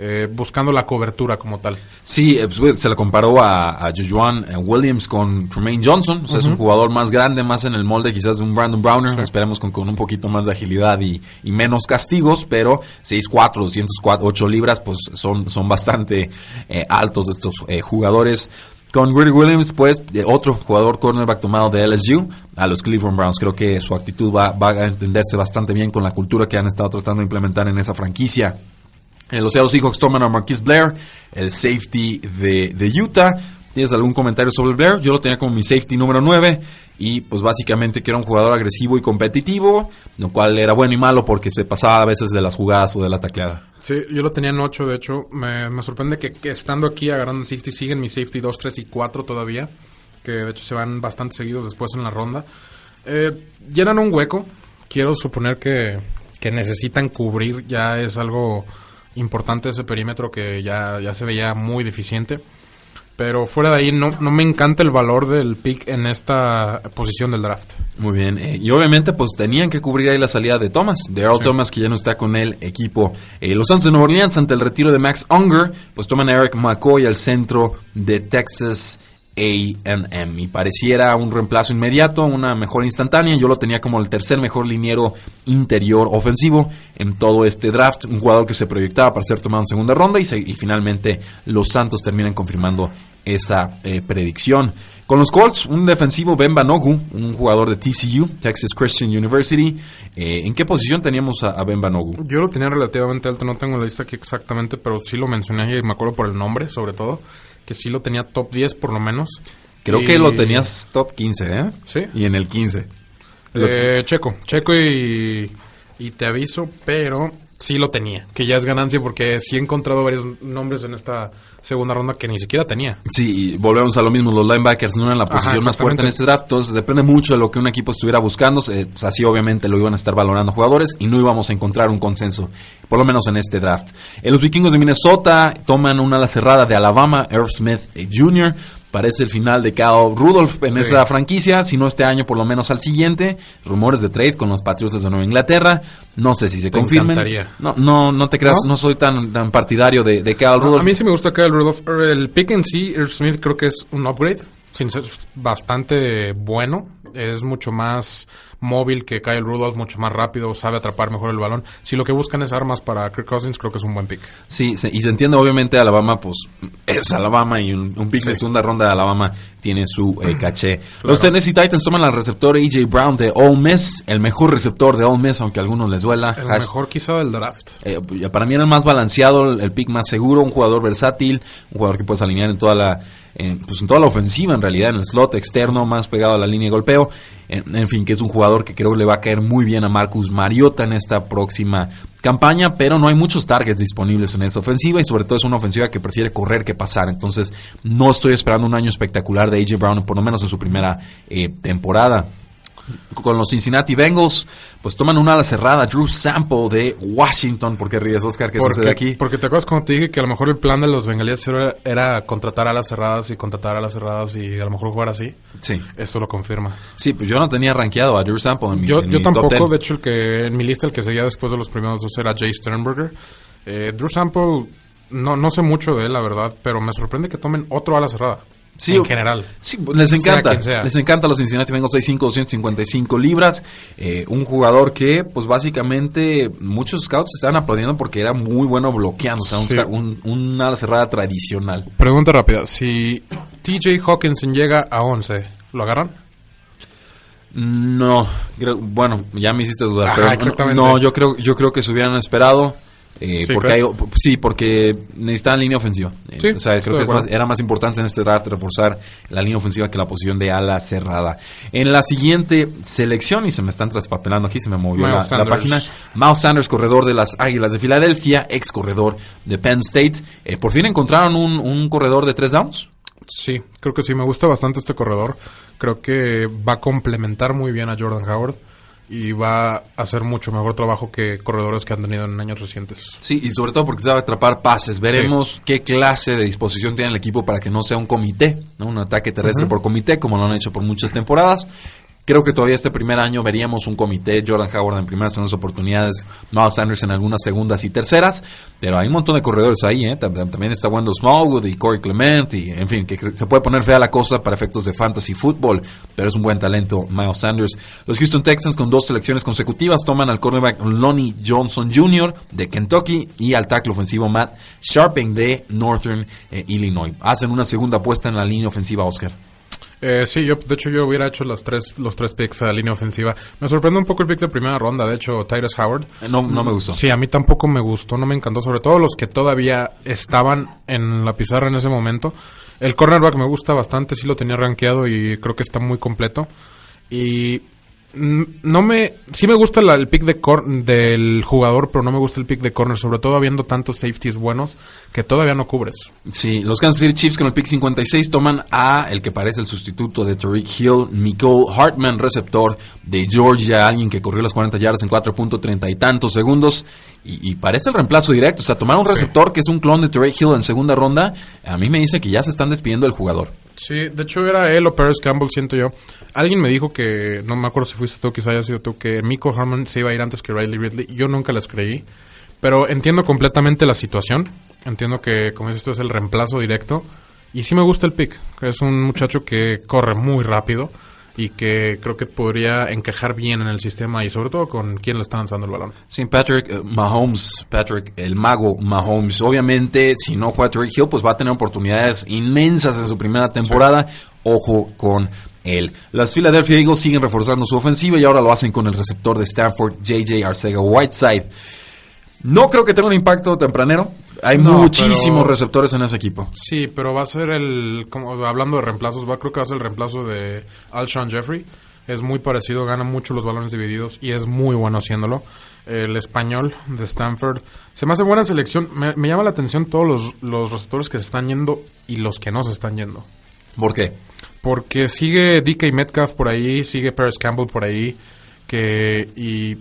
eh, buscando la cobertura como tal. Sí, eh, pues, se le comparó a, a Jujuan eh, Williams con Tremaine Johnson. O sea, es un jugador más grande, más en el molde quizás de un Brandon Browner. Sí. Esperemos con, con un poquito más de agilidad y, y menos castigos, pero 6'4", 208 libras, pues son, son bastante eh, altos estos eh, jugadores. Con Greedy Williams, pues, otro jugador cornerback tomado de LSU a los Cleveland Browns. Creo que su actitud va, va a entenderse bastante bien con la cultura que han estado tratando de implementar en esa franquicia. Eh, los Seattle Seahawks toman a Marquise Blair, el safety de, de Utah. ¿Tienes algún comentario sobre Blair? Yo lo tenía como mi safety número 9 y pues básicamente que era un jugador agresivo y competitivo, lo cual era bueno y malo porque se pasaba a veces de las jugadas o de la tacleada. Sí, yo lo tenía en 8, de hecho. Me, me sorprende que, que estando aquí agarrando safety siguen mi safety 2, 3 y 4 todavía. Que de hecho se van bastante seguidos después en la ronda. Eh, llenan un hueco. Quiero suponer que, que necesitan cubrir. Ya es algo importante ese perímetro que ya, ya se veía muy deficiente. Pero fuera de ahí, no, no me encanta el valor del pick en esta posición del draft. Muy bien, eh, y obviamente pues tenían que cubrir ahí la salida de Thomas, de Earl Thomas que ya no está con el equipo. Eh, los Santos de Nueva Orleans ante el retiro de Max Unger, pues toman a Eric McCoy al centro de Texas AM y pareciera un reemplazo inmediato, una mejor instantánea. Yo lo tenía como el tercer mejor liniero interior ofensivo en todo este draft, un jugador que se proyectaba para ser tomado en segunda ronda y, finalmente los Santos terminan confirmando esa eh, predicción. Con los Colts, un defensivo Ben Banogu, un jugador de TCU, Texas Christian University. Eh, ¿En qué posición teníamos a, Ben Banogu? Yo lo tenía relativamente alto, no tengo la lista aquí exactamente, pero sí lo mencioné y me acuerdo por el nombre, sobre todo que sí lo tenía top 10 por lo menos. Creo que lo tenías top 15, ¿eh? Sí. Y en el 15. Eh, checo, checo y, y te aviso, pero sí lo tenía, que ya es ganancia porque sí he encontrado varios nombres en esta segunda ronda que ni siquiera tenía. Sí, y volvemos a lo mismo, los linebackers no eran la posición más fuerte en este draft, entonces depende mucho de lo que un equipo estuviera buscando, eh, pues así obviamente lo iban a estar valorando jugadores y no íbamos a encontrar un consenso, por lo menos en este draft. En los vikingos de Minnesota toman una ala cerrada de Alabama, Earl Smith Jr., Parece el final de Kyle Rudolph en esa franquicia, si no este año, por lo menos al siguiente. Rumores de trade con los Patriots de Nueva Inglaterra. No sé si se confirmen. No, no, no te creas, no, soy tan, tan partidario de, de Rudolph. A mí sí me gusta Kyle Rudolph. El pick en sí, Irv Smith creo que es un upgrade. Sin ser bastante bueno. Es mucho más móvil que Kyle Rudolph, mucho más rápido, sabe atrapar mejor el balón. Si lo que buscan es armas para Kirk Cousins, creo que es un buen pick. Sí, y se entiende, obviamente, Alabama, pues es Alabama y un, pick de segunda ronda de Alabama tiene su eh, caché. Los Tennessee Titans toman al receptor AJ Brown de Ole Miss, el mejor receptor de Ole Miss, aunque a algunos les duela. El mejor quizá del draft. Eh, para mí era el más balanceado, el, pick más seguro, un jugador versátil, un jugador que puedes alinear en toda la, pues en toda la ofensiva en realidad, en el slot externo, más pegado a la línea de golpeo. En, fin, que es un jugador que creo le va a caer muy bien a Marcus Mariota en esta próxima campaña, pero no hay muchos targets disponibles en esta ofensiva y sobre todo es una ofensiva que prefiere correr que pasar. Entonces, no estoy esperando un año espectacular de AJ Brown, por lo menos en su primera eh, temporada con los Cincinnati Bengals, pues toman una ala cerrada, Drew Sample de Washington. ¿Por qué ríes, Oscar? ¿Qué sucede aquí? Porque te acuerdas cuando te dije que a lo mejor el plan de los bengalíes era, contratar a las cerradas y contratar a las cerradas y a lo mejor jugar así. Sí. Esto lo confirma. Sí, pues yo no tenía rankeado a Drew Sample en mi Yo, yo tampoco, de hecho, el que en mi lista el que seguía después de los primeros dos era Jay Sternberger. Eh, Drew Sample, no, no sé mucho de él, la verdad, pero me sorprende que tomen otro ala cerrada. Sí, en general. Sí, les encanta. Les encanta los Cincinnati Bengals 6'5", 255 libras. Eh, un jugador que, pues básicamente, muchos scouts estaban aplaudiendo porque era muy bueno bloqueando. O sea, un, una cerrada tradicional. Pregunta rápida. Si TJ Hawkinson llega a 11, ¿lo agarran? No, bueno, ya me hiciste dudar. No, yo creo, yo creo que se hubieran esperado. Eh, porque sí, porque necesitaban línea ofensiva. Eh, o sea, creo que era más importante en este draft reforzar la línea ofensiva que la posición de ala cerrada. En la siguiente selección, y se me están traspapelando aquí, se me movió la, página. Miles Sanders, corredor de las Águilas de Filadelfia, ex corredor de Penn State. Eh, por fin encontraron un, un corredor de tres downs. Sí, creo que sí, me gusta bastante este corredor. Creo que va a complementar muy bien a Jordan Howard y va a hacer mucho mejor trabajo que corredores que han tenido en años recientes. Sí, y sobre todo porque sabe atrapar pases. Veremos qué clase de disposición tiene el equipo para que no sea un comité, ¿no? un ataque terrestre por comité, como lo han hecho por muchas temporadas. Creo que todavía este primer año veríamos un comité, Jordan Howard en primeras segundas oportunidades, Miles Sanders en algunas segundas y terceras, pero hay un montón de corredores ahí, ¿eh? También está Wendell Smallwood y Corey Clement, y en fin, que se puede poner fea la cosa para efectos de fantasy fútbol, pero es un buen talento Miles Sanders. Los Houston Texans con dos selecciones consecutivas toman al cornerback Lonnie Johnson Jr. de Kentucky y al tackle ofensivo Matt Sharping de Northern eh, Illinois. Hacen una segunda apuesta en la línea ofensiva, Oscar. Eh, sí, yo, de hecho yo hubiera hecho los tres, los tres picks a la línea ofensiva. Me sorprende un poco el pick de primera ronda, de hecho, Tyrus Howard. Eh, no, no me gustó. Sí, a mí tampoco me gustó, no me encantó, sobre todo los que todavía estaban en la pizarra en ese momento. El cornerback me gusta bastante, sí lo tenía rankeado y creo que está muy completo. Y no me sí me gusta el pick de del jugador pero no me gusta el pick de corner sobre todo habiendo tantos safeties buenos que todavía no cubres. Sí los Kansas City Chiefs con el pick 56 toman a el que parece el sustituto de Tariq Hill Nicole Hartman receptor de Georgia alguien que corrió las 40 yardas en 4.30 y tantos segundos y, parece el reemplazo directo o sea tomar un receptor que es un clon de Tariq Hill en segunda ronda a mí me dice que ya se están despidiendo del jugador Sí, de hecho era él o Paris Campbell, siento yo. Alguien me dijo que, no me acuerdo si fuiste tú, quizá haya sido tú, que Miko Harmon se iba a ir antes que Riley Ridley. Yo nunca les creí, pero entiendo completamente la situación. Entiendo que, como dices tú, es el reemplazo directo. Y sí me gusta el pick. Es un muchacho que corre muy rápido y que creo que podría encajar bien en el sistema y sobre todo con quién le está lanzando el balón. Sí, Patrick eh, Mahomes, Patrick el mago Mahomes. Obviamente, si no juega Tyreek Hill, pues va a tener oportunidades inmensas en su primera temporada. Ojo con él. Las Philadelphia Eagles siguen reforzando su ofensiva y ahora lo hacen con el receptor de Stanford, JJ Arcega Whiteside. No creo que tenga un impacto tempranero. Hay No, muchísimos pero- receptores en ese equipo. Sí, pero va a ser el, como hablando de reemplazos, va, creo que va a ser el reemplazo de Alshon Jeffrey. Es muy parecido, gana mucho los balones divididos y es muy bueno haciéndolo. El español de Stanford. Se me hace buena selección. Me, me llama la atención todos los, los receptores que se están yendo y los que no se están yendo. ¿Por qué? Porque sigue DK Metcalf por ahí, sigue Paris Campbell por ahí. Que, y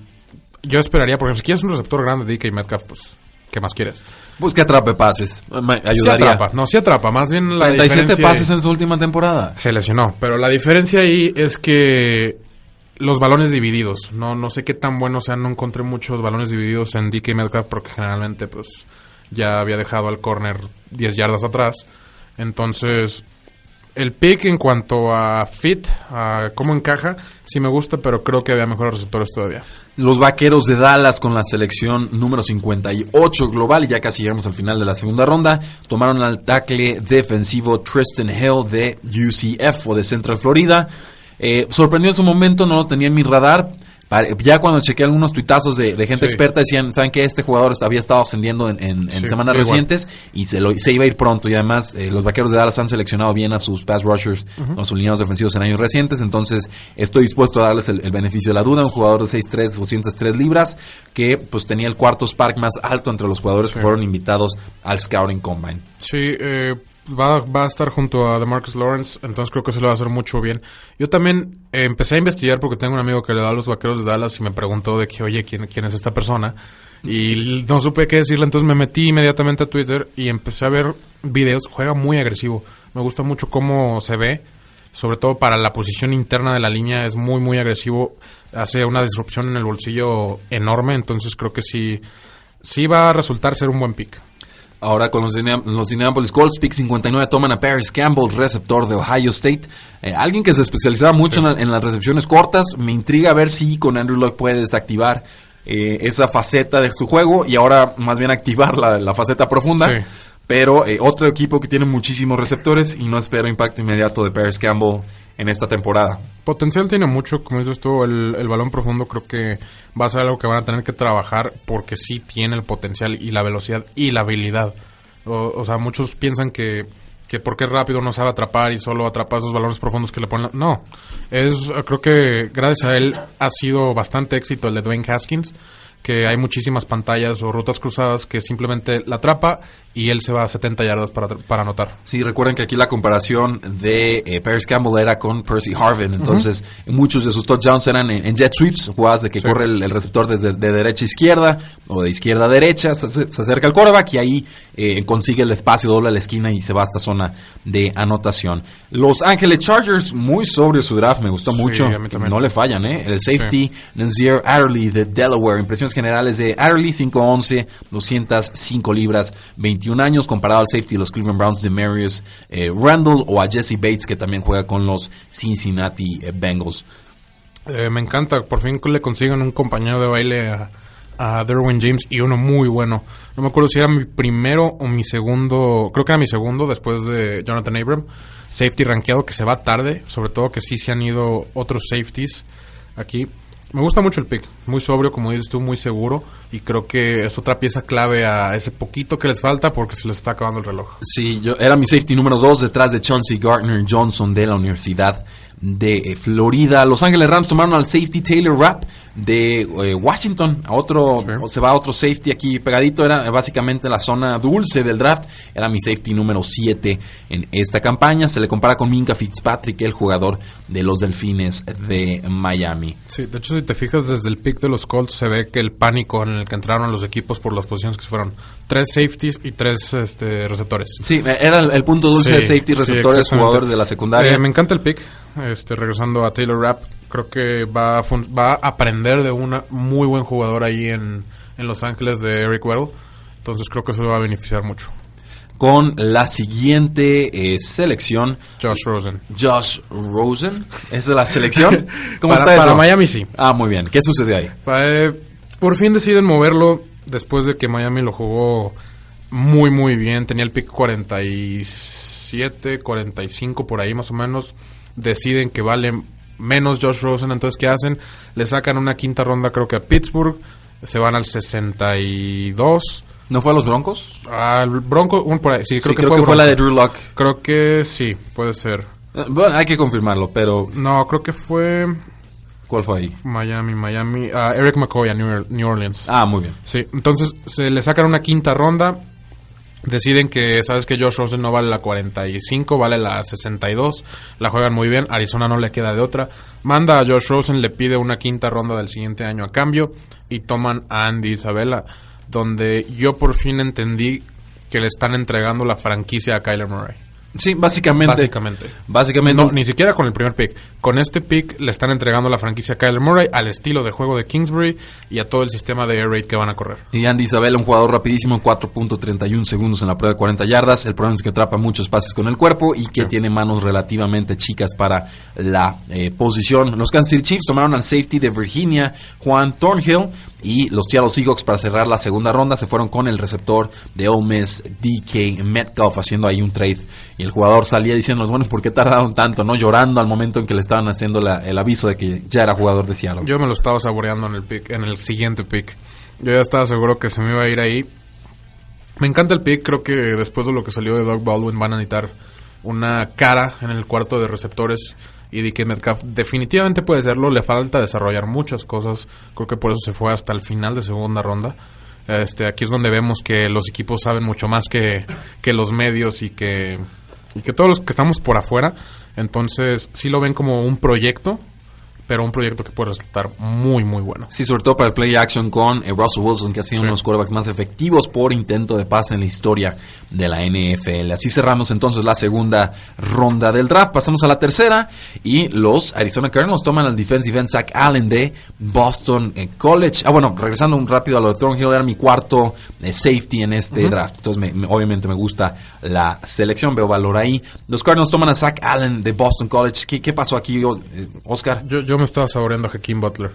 yo esperaría, por ejemplo, si quieres un receptor grande de DK Metcalf, pues, ¿qué más quieres? Pues que atrape pases. Me Sí ayudaría. atrapa, no, sí atrapa. Más bien la 37 diferencia- pases en su última temporada. Se lesionó, pero la diferencia ahí es que los balones divididos, no no sé qué tan buenos sean, no encontré muchos balones divididos en DK Metcalf porque generalmente pues ya había dejado al corner 10 yardas atrás. Entonces, el pick en cuanto a fit, a cómo encaja, sí me gusta, pero creo que había mejores receptores todavía. Los vaqueros de Dallas con la selección número 58 global, y ya casi llegamos al final de la segunda ronda, tomaron al tackle defensivo Tristan Hill de UCF o de Central Florida. Eh, sorprendió en su momento, no lo tenía en mi radar. Ya cuando chequeé algunos tuitazos de, de gente Sí. experta decían, ¿saben que Este jugador había estado ascendiendo en, en- en Sí, semanas igual. recientes y se, lo, se iba a ir pronto. Y además, eh, los vaqueros de Dallas han seleccionado bien a sus pass rushers, a sus lineados defensivos en años recientes. Entonces, estoy dispuesto a darles el, el beneficio de la duda. Un jugador de 6'3, 203 libras, que pues tenía el cuarto spark más alto entre los jugadores que fueron invitados al Scouting Combine. Sí, eh, va, va a estar junto a DeMarcus Lawrence, entonces creo que se le va a hacer mucho bien. Yo también eh, empecé a investigar porque tengo un amigo que le da a los vaqueros de Dallas y me preguntó de que, oye, ¿quién, quién es esta persona? Y no supe qué decirle, entonces me metí inmediatamente a Twitter y empecé a ver videos. Juega muy agresivo. Me gusta mucho cómo se ve, sobre todo para la posición interna de la línea, es muy, muy agresivo. Hace una disrupción en el bolsillo enorme, entonces creo que sí, sí va a resultar ser un buen pick. Ahora con los, los Indianapolis Colts, pick 59 toman a Paris Campbell, receptor de Ohio State. Eh, alguien que se especializaba mucho en, la- en las recepciones cortas. Me intriga ver si con Andrew Luck puede desactivar eh, esa faceta de su juego y ahora más bien activar la, la faceta profunda. Sí. Pero eh, otro equipo que tiene muchísimos receptores y no espero impacto inmediato de Paris Campbell en esta temporada. Potencial tiene mucho, como dices tú, el, el balón profundo creo que va a ser algo que van a tener que trabajar porque sí tiene el potencial y la velocidad y la habilidad. O, o sea, muchos piensan que, que porque es rápido no sabe atrapar y solo atrapa esos balones profundos que le ponen. No, es creo que gracias a él ha sido bastante éxito el de Dwayne Haskins, que hay muchísimas pantallas o rutas cruzadas que simplemente la atrapa y él se va a 70 yardas para, para anotar. Sí, recuerden que aquí la comparación de eh, Paris Campbell era con Percy Harvin. Entonces, muchos de sus touchdowns eran en, en jet sweeps, jugadas de que corre el, el receptor desde de derecha a izquierda o de izquierda a derecha, se, ace- se acerca al quarterback y ahí eh, consigue el espacio, dobla la esquina y se va a esta zona de anotación. Los Ángeles Chargers, muy sobrio su draft, me gustó Sí, mucho. No le fallan, ¿eh? El safety Nazir Adderley de Delaware. Impresiones generales de Adderley, 5'11, 205 libras, 21 años, comparado al safety de los Cleveland Browns de Marius eh, Randall o a Jesse Bates, que también juega con los Cincinnati eh, Bengals. Eh, me encanta, por fin le consiguen un compañero de baile a, a Derwin James y uno muy bueno. No me acuerdo si era mi primero o mi segundo, creo que era mi segundo después de Jonathan Abram. Safety rankeado que se va tarde, sobre todo que sí se han ido otros safeties aquí. Me gusta mucho el pick, muy sobrio, como dices tú, muy seguro. Y creo que es otra pieza clave a ese poquito que les falta porque se les está acabando el reloj. Sí, yo era mi safety número 2 detrás de Chauncey Gardner Johnson de la Universidad de eh, Florida. Los Ángeles Rams tomaron al safety Taylor Rapp de eh, Washington. A otro, Sí. se va a otro safety aquí pegadito. Era básicamente la zona dulce del draft. Era mi safety número 7 en esta campaña. Se le compara con Minka Fitzpatrick, el jugador de los Delfines de Miami. Sí, de hecho, si te fijas desde el pick de los Colts, se ve que el pánico en el que entraron los equipos por las posiciones que fueron. Tres safeties y tres este, receptores. Sí, era el, el punto dulce Sí, de safety, sí, receptores, exactamente. jugadores de la secundaria. Eh, me encanta el pick. Este, regresando a Taylor Rapp, creo que va a, va a aprender de un muy buen jugador ahí en, en Los Ángeles de Eric Weddle. Entonces creo que eso le va a beneficiar mucho. con la siguiente eh, selección. Josh Rosen. Josh Rosen. ¿Esa es la selección? *laughs* ¿Cómo está eso? Para Miami sí. Ah, muy bien. ¿Qué sucede ahí? Eh, por fin deciden moverlo después de que Miami lo jugó muy, muy bien. Tenía el pick 47, 45 por ahí más o menos. Deciden que vale menos Josh Rosen. Entonces, ¿qué hacen? Le sacan una quinta ronda creo que a Pittsburgh. Se van al 62 ¿No fue a los Broncos? Al Bronco, un por ahí. Sí, creo, que, fue, la de Drew Lock. Creo que sí, puede ser. Eh, bueno, hay que confirmarlo, pero... No, creo que fue... ¿Cuál fue ahí? Miami, Miami. Eric McCoy a New Orleans. Ah, muy bien. Sí, entonces se le sacan una quinta ronda. Deciden que, sabes que Josh Rosen no vale la 45, vale la 62. La juegan muy bien. Arizona no le queda de otra. Manda a Josh Rosen, le pide una quinta ronda del siguiente año a cambio. Y toman a Andy Isabella donde yo por fin entendí que le están entregando la franquicia a Kyler Murray. Sí, básicamente. Básicamente. Básicamente. No, ni siquiera con el primer pick. Con este pick le están entregando la franquicia a Kyler Murray al estilo de juego de Kingsbury y a todo el sistema de air raid que van a correr. Y Andy Isabel, un jugador rapidísimo en 4.31 segundos en la prueba de 40 yardas. El problema es que atrapa muchos pases con el cuerpo y que tiene manos relativamente chicas para la eh, posición. Los Kansas City Chiefs tomaron al safety de Virginia, Juan Thornhill, y los Seattle Seahawks para cerrar la segunda ronda se fueron con el receptor de Ole Miss, DK Metcalf, haciendo ahí un trade. Y el jugador salía diciendo, bueno, ¿por qué tardaron tanto? no Llorando al momento en que le estaban haciendo el aviso de que ya era jugador de Seattle. Yo me lo estaba saboreando en el, pick, en el siguiente pick. Yo ya estaba seguro que se me iba a ir ahí. Me encanta el pick, creo que después de lo que salió de Doug Baldwin van a necesitar una cara en el cuarto de receptores y DK Metcalf definitivamente puede serlo, le falta desarrollar muchas cosas, creo que por eso se fue hasta el final de segunda ronda. Este, aquí es donde vemos que los equipos saben mucho más que, que los medios y que, y que todos los que estamos por afuera. Entonces, sí lo ven como un proyecto pero un proyecto que puede resultar muy, muy bueno. Sí, sobre todo para el play action con eh, Russell Wilson, que ha sido uno de los quarterbacks más efectivos por intento de pase en la historia de la NFL. Así cerramos entonces la segunda ronda del draft. Pasamos a la tercera y los Arizona Cardinals toman al defensive end Zach Allen de Boston eh, College. Ah, bueno, regresando un rápido a lo de Thornhill, era mi cuarto eh, safety en este draft. Entonces, obviamente me gusta la selección, veo valor ahí. Los Cardinals toman a Zach Allen de Boston College. ¿Qué, pasó aquí, Oscar? Yo, yo me estaba saboreando a Hakeem Butler.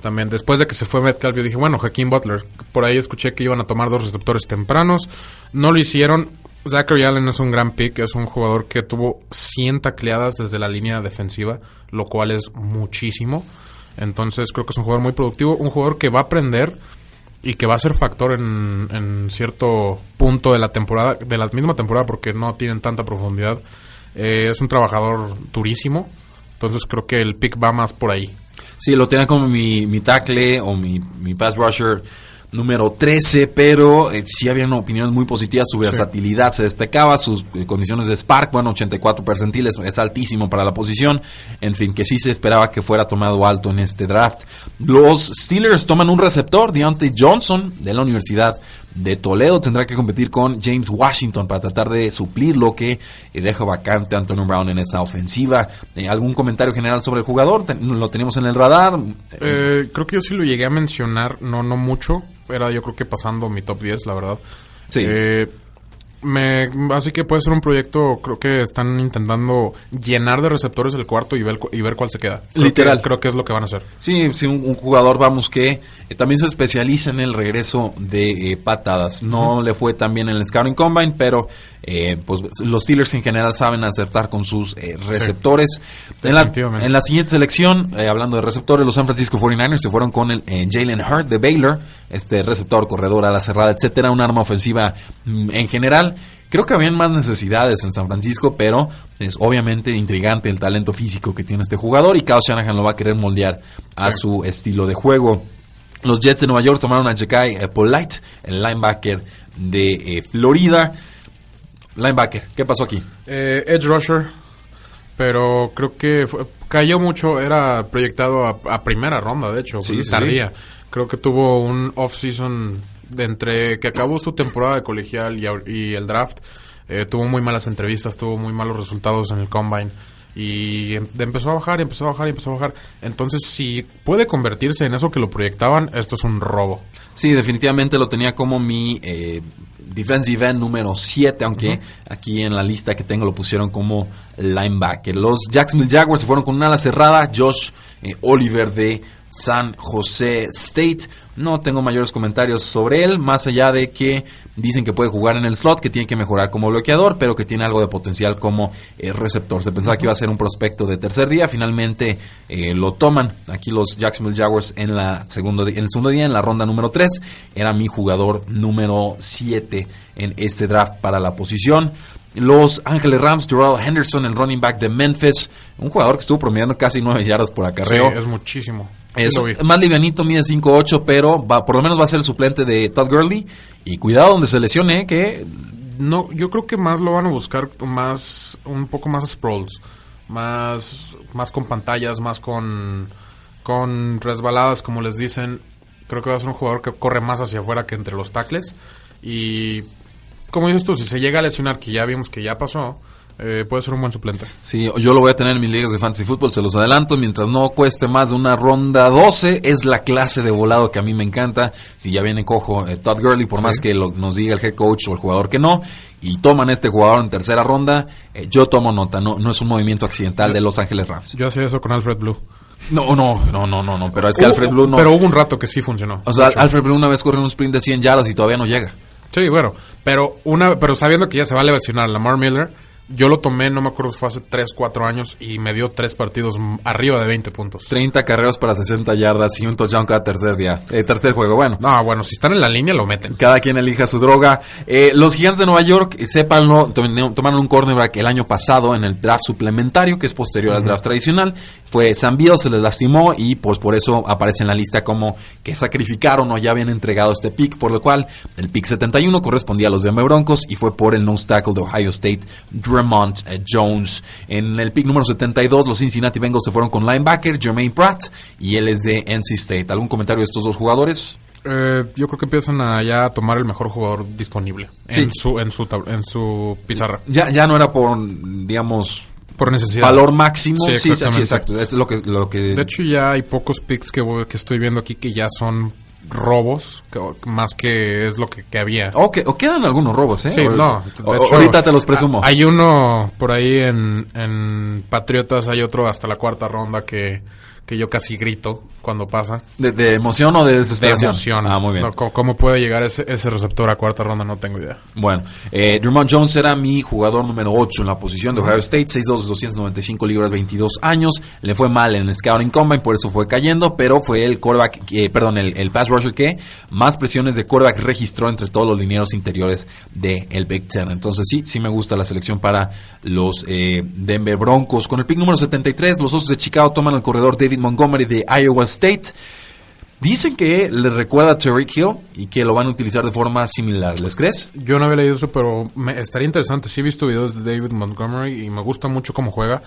También después de que se fue Metcalf, yo dije, bueno, Hakeem Butler. Por ahí escuché que iban a tomar dos receptores tempranos. No lo hicieron. Zachary Allen es un gran pick, es un jugador que tuvo 100 tacleadas desde la línea defensiva, lo cual es muchísimo. Entonces creo que es un jugador muy productivo, un jugador que va a aprender y que va a ser factor en, en cierto punto de la temporada, de la misma temporada, porque no tienen tanta profundidad. Eh, es un trabajador durísimo entonces creo que el pick va más por ahí. Sí, lo tenía como mi, mi tackle o mi, mi pass rusher número 13, pero eh, sí habían opiniones muy positivas. Su versatilidad se destacaba, sus eh, condiciones de Spark, bueno, 84 percentiles, es altísimo para la posición. En fin, que sí se esperaba que fuera tomado alto en este draft. Los Steelers toman un receptor, Deontay Johnson, de la Universidad de Toledo. Tendrá que competir con James Washington para tratar de suplir lo que eh, deja vacante Antonio Brown en esa ofensiva. ¿Algún comentario general sobre el jugador? ¿Lo tenemos en el radar? creo que yo sí lo llegué a mencionar, no, no mucho era yo creo que pasando mi top 10, la verdad. Sí. Eh, me, así que puede ser un proyecto, creo que están intentando llenar de receptores el cuarto y ver, y ver cuál se queda. Literal. creo que es lo que van a hacer. Sí, sí un, jugador, vamos, que eh, también se especializa en el regreso de eh, patadas. No le fue tan bien en el Scouting Combine, pero eh, pues los Steelers en general saben acertar con sus receptores. en, la, en, la, siguiente selección, hablando de receptores, los San Francisco 49ers se fueron con el Jalen Hurt de Baylor, este receptor, corredor a la cerrada, etcétera, un arma ofensiva mm, en general. Creo que habían más necesidades en San Francisco, pero es obviamente intrigante el talento físico que tiene este jugador y Kyle Shanahan lo va a querer moldear a su estilo de juego. Los Jets de Nueva York tomaron a Jekai eh, Polite, el linebacker de eh, Florida. Linebacker, ¿qué pasó aquí? Eh, Edge Rusher, pero creo que cayó mucho, era proyectado a, primera ronda, de hecho, sí, tardía. Creo que tuvo un off-season de entre que acabó su temporada de colegial y, el draft, eh, tuvo muy malas entrevistas, tuvo muy malos resultados en el combine y em, empezó a bajar empezó a bajar empezó a bajar. Entonces, si puede convertirse en eso que lo proyectaban, esto es un robo. Sí, definitivamente lo tenía como mi, eh, defensive end número 7, aunque aquí en la lista que tengo lo pusieron como linebacker. Los Jacksonville Jaguars se fueron con una ala cerrada, Josh eh, Oliver de San José State. No tengo mayores comentarios sobre él, más allá de que dicen que puede jugar en el slot, que tiene que mejorar como bloqueador, pero que tiene algo de potencial como eh, receptor. Se pensaba que iba a ser un prospecto de tercer día, finalmente eh, lo toman. Aquí los Jacksonville Jaguars en, la segundo, el segundo día, en la ronda número 3, era mi jugador número 7 en este draft para la posición. Los Ángeles Rams, Terrell Henderson, el running back de Memphis, un jugador que estuvo promediando casi 9 yardas por acarreo. Sí, es muchísimo. Es más livianito, mide 5'8, pero va, por lo menos va a ser el suplente de Todd Gurley. Y cuidado donde se lesione, que... No, yo creo que más lo van a buscar más, un poco más sprawls. Más, más con pantallas, más con, con resbaladas, como les dicen. Creo que va a ser un jugador que corre más hacia afuera que entre los tackles. Y como dices tú, si se llega a lesionar, que ya vimos que ya pasó, eh, puede ser un buen suplente. Sí, yo lo voy a tener en mis ligas de fantasy fútbol, se los adelanto, mientras no cueste más de una ronda 12, es la clase de volado que a mí me encanta. Si ya viene cojo eh, Todd Gurley, por más que nos diga el head coach o el jugador que no, y toman este jugador en tercera ronda, eh, yo tomo nota, no, no es un movimiento accidental de Los Ángeles Rams. Yo hacía eso con Alfred Blue. No, no, no, no, no, no, pero es que Alfred Blue no. Pero hubo un rato que sí funcionó. O sea, Alfred Blue una vez corrió un sprint de 100 yardas y todavía no llega. Sí, bueno, pero una, pero sabiendo que ya se va a lesionar Lamar Miller, yo lo tomé, no me acuerdo, fue hace 3, 4 años y me dio 3 partidos arriba de 20 puntos. 30 carreros para 60 yardas y un touchdown cada tercer día, eh, tercer juego, bueno. No, bueno, si están en la línea lo meten. Cada quien elija su droga. Eh, los Gigantes de Nueva York, eh, sépanlo, tomaron un cornerback el año pasado en el draft suplementario, que es posterior al draft tradicional. Fue San Biel, se les lastimó y pues por eso aparece en la lista como que sacrificaron o ya habían entregado este pick, por lo cual el pick 71 correspondía a los Denver Broncos y fue por el nose tackle de Ohio State, Dremont eh, Jones. En el pick número 72, los Cincinnati Bengals se fueron con linebacker Jermaine Pratt y él es de NC State. ¿Algún comentario de estos dos jugadores? Eh, yo creo que empiezan a ya tomar el mejor jugador disponible en su en su en su pizarra. Ya ya no era por digamos por necesidad. Valor máximo. Sí, sí, exacto. Es lo que, lo que... De hecho, ya hay pocos picks que, que estoy viendo aquí que ya son robos, más que es lo que, había. O, o quedan algunos robos, ¿eh? Sí, no. ahorita te los presumo. Hay uno por ahí en, en Patriotas, hay otro hasta la cuarta ronda que que yo casi grito cuando pasa. ¿De, emoción o de desesperación? De emoción. Ah, muy bien. ¿cómo, puede llegar ese, ese, receptor a cuarta ronda? No tengo idea. Bueno, eh, Jones era mi jugador número 8 en la posición de Ohio State, 6'2", 295 libras, 22 años. Le fue mal en el Scouting Combine, por eso fue cayendo, pero fue el quarterback, eh, perdón, el, el, pass rusher que más presiones de quarterback registró entre todos los linieros interiores del el Big Ten. Entonces sí, sí me gusta la selección para los eh, Denver Broncos. Con el pick número 73, los Osos de Chicago toman el corredor David Montgomery de Iowa State. Dicen que le recuerda a Terry Hill y que lo van a utilizar de forma similar. ¿Les crees? Yo no había leído eso, pero me estaría interesante. Sí he visto videos de David Montgomery y me gusta mucho cómo juega.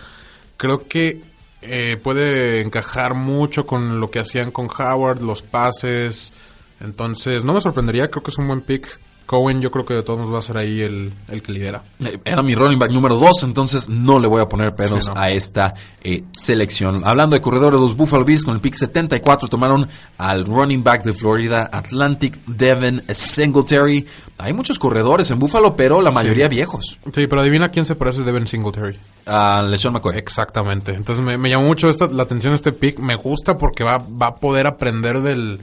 Creo que eh, puede encajar mucho con lo que hacían con Howard, los pases. Entonces, no me sorprendería. Creo que es un buen pick. Cohen yo creo que de todos nos va a ser ahí el, que lidera. Eh, era mi running back número 2, entonces no le voy a poner pedos a esta eh, selección. Hablando de corredores, los Buffalo Bills con el pick 74 tomaron al running back de Florida Atlantic, Devin Singletary. Hay muchos corredores en Buffalo, pero la mayoría viejos. Sí, pero adivina quién se parece a Devin Singletary. A LeSean McCoy. Exactamente. Entonces me, llamó mucho esta, la atención este pick. Me gusta porque va, va a poder aprender del,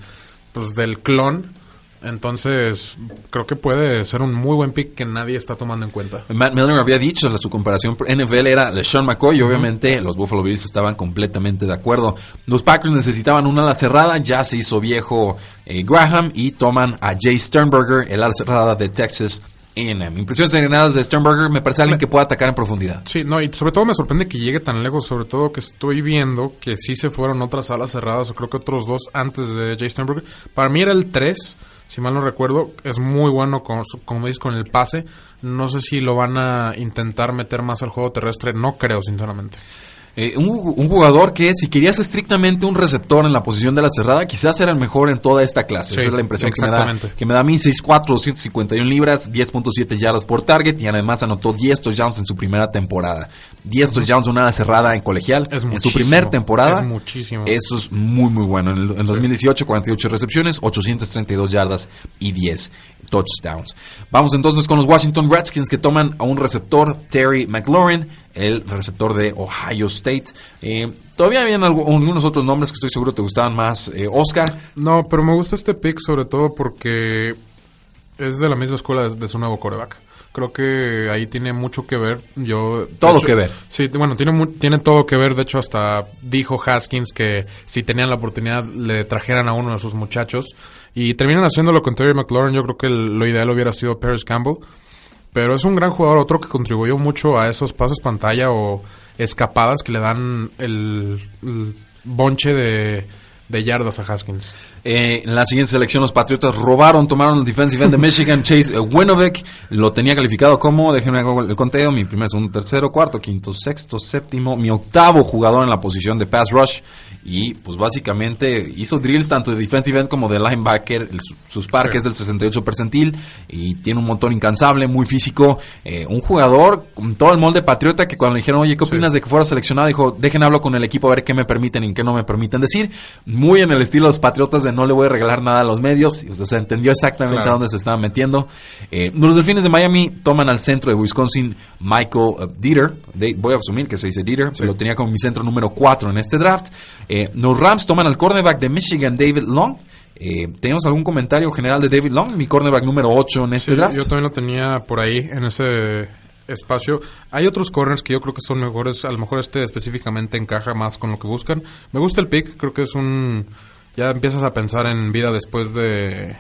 pues, del clon entonces, creo que puede ser un muy buen pick que nadie está tomando en cuenta. Matt Miller había dicho en su comparación NFL era LeSean McCoy y obviamente los Buffalo Bills estaban completamente de acuerdo. Los Packers necesitaban una ala cerrada, ya se hizo viejo eh, Graham y toman a Jay Sternberger, el ala cerrada de Texas A&M. Impresiones generales de Sternberger, me parece alguien que pueda atacar en profundidad. Sí, no, y sobre todo me sorprende que llegue tan lejos, sobre todo que estoy viendo que sí se fueron otras alas cerradas, o creo que otros dos antes de Jay Sternberger. Para mí era el 3 si mal no recuerdo, es muy bueno, con, como dices, con el pase. No sé si lo van a intentar meter más al juego terrestre, no creo, sinceramente. Eh, un, un jugador que si querías estrictamente un receptor en la posición de la cerrada, quizás era el mejor en toda esta clase. Sí, Esa es la impresión que me, da, que me da a mí. 6'4", 251 libras, 10.7 yardas por target y además anotó 10 touchdowns en su primera temporada. 10 touchdowns, una cerrada en colegial. Es en su muchísimo. primer temporada. Es muchísimo. Eso es muy, muy bueno. En, el- en 2018, 48 recepciones, 832 yardas y 10 touchdowns. Vamos entonces con los Washington Redskins que toman a un receptor, Terry McLaurin, el receptor de Ohio State. Eh, todavía habían algu- algunos otros nombres que estoy seguro te gustaban más. Eh, Oscar, No, pero me gusta este pick sobre todo porque es de la misma escuela de, de su nuevo coreback. Creo que ahí tiene mucho que ver. Yo Todo que ver. Sí, bueno, tiene mu- tiene todo que ver. De hecho, hasta dijo Haskins que si tenían la oportunidad le trajeran a uno de sus muchachos y terminan haciéndolo con Terry McLaurin. Yo creo que el- lo ideal hubiera sido Paris Campbell, pero es un gran jugador, otro que contribuyó mucho a esos pases pantalla o escapadas que le dan el, el bonche de, de yardas a Haskins. Eh, en la siguiente selección los Patriotas robaron, tomaron el defensive end de Michigan, *laughs* Chase Winovich, lo tenía calificado como, déjenme hago el conteo, mi primer, segundo, tercero, cuarto, quinto, sexto, séptimo, mi octavo jugador en la posición de pass rush y pues básicamente hizo drills tanto de defensive end como de linebacker, el- su- sus parques Sí. del 68 percentil y tiene un montón incansable, muy físico, eh, un jugador con todo el molde patriota que cuando le dijeron, oye, ¿qué Sí. opinas de que fuera seleccionado? Dijo, dejen hablo con el equipo a ver qué me permiten y qué no me permiten decir. Muy en el estilo de los patriotas de no le voy a regalar nada a los medios. O sea, entendió exactamente Claro. a dónde se estaban metiendo. Eh, los delfines de Miami toman al centro de Wisconsin Michael uh, Dieter. De- voy a asumir que se dice Dieter. Lo tenía como mi centro número 4 en este draft. Eh, los Rams toman al cornerback de Michigan, David Long. Eh, ¿Tenemos algún comentario general de David Long? Mi cornerback número 8 en este Sí, draft. Yo también lo tenía por ahí, en ese espacio. Hay otros corners que yo creo que son mejores. A lo mejor este específicamente encaja más con lo que buscan. Me gusta el pick, creo que es un... Ya empiezas a pensar en vida después de...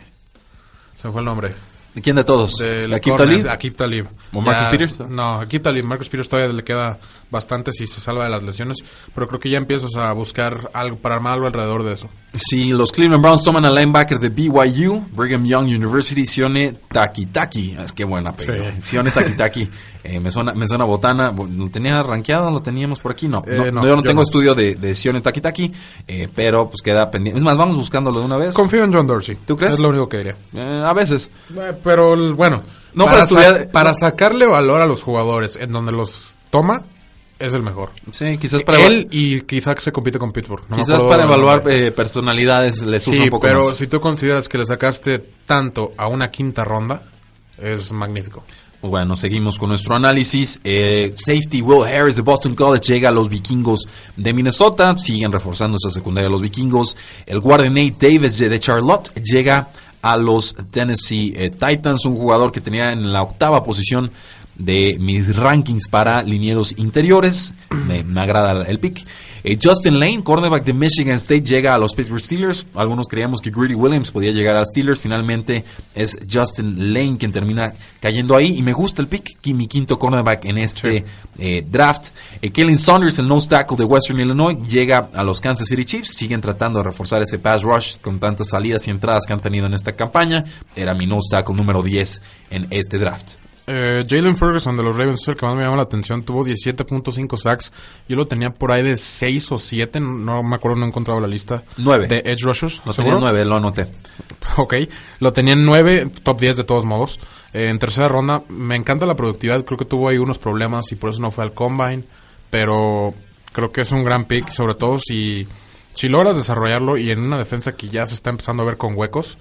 Se me fue el nombre. ¿De quién de todos? Del ¿Akib Talib? Akib Talib. ¿O Marcus Ya- Peters? No, Akib Talib. Marcus Peters todavía le queda bastante si se salva de las lesiones. Pero creo que ya empiezas a buscar algo para armar algo alrededor de eso. Si los Cleveland Browns toman al linebacker de BYU, Brigham Young University, Sione Takitaki. Es que buena apellido. Sí. *laughs* Sione Takitaki. Eh, me, suena, me suena botana. ¿Lo tenía rankeado? ¿Lo teníamos por aquí? No. Eh, no, no, yo no yo tengo no. estudio de, de Sione Takitaki, eh, pero pues queda pendiente. Es más, vamos buscándolo de una vez. Confío en John Dorsey. ¿Tú crees? Es lo único que diría. Eh, a veces. Eh, Pero bueno, No, para, para sa- para sacarle valor a los jugadores en donde los toma, es el mejor. Sí, quizás para, Él y quizás se compite con Pittsburgh. No quizás para evaluar eh, personalidades le sufre sí, un poco pero más. si tú consideras que le sacaste tanto a una quinta ronda, es magnífico. Bueno, seguimos con nuestro análisis. Eh, safety Will Harris de Boston College llega a los vikingos de Minnesota. Siguen reforzando esa secundaria los vikingos. El guardia Nate Davis de, de Charlotte llega a los Tennessee eh, Titans. Un jugador que tenía en la octava posición de mis rankings para linieros interiores. Me, me agrada el pick. Eh, Justin Lane, cornerback de Michigan State, llega a los Pittsburgh Steelers. Algunos creíamos que Greedy Williams podía llegar a los Steelers. Finalmente es Justin Lane quien termina cayendo ahí. Y me gusta el pick, mi quinto cornerback en este eh, draft. Eh, Kellen Saunders, el nose tackle de Western Illinois, llega a los Kansas City Chiefs. Siguen tratando de reforzar ese pass rush con tantas salidas y entradas que han tenido en esta campaña. Era mi nose tackle número 10 en este draft. Eh, Jalen Ferguson de los Ravens es el que más me llama la atención. Tuvo 17.5 sacks. Yo lo tenía por ahí de 6 o 7. No me acuerdo, no he encontrado la lista. Nueve. De Edge Rushers. Lo tenía 9, lo anoté. *laughs* Ok, lo tenía en 9, top 10 de todos modos. Eh, en tercera ronda, me encanta la productividad. Creo que tuvo ahí unos problemas y por eso no fue al combine. Pero creo que es un gran pick, sobre todo si, si logras desarrollarlo y en una defensa que ya se está empezando a ver con huecos.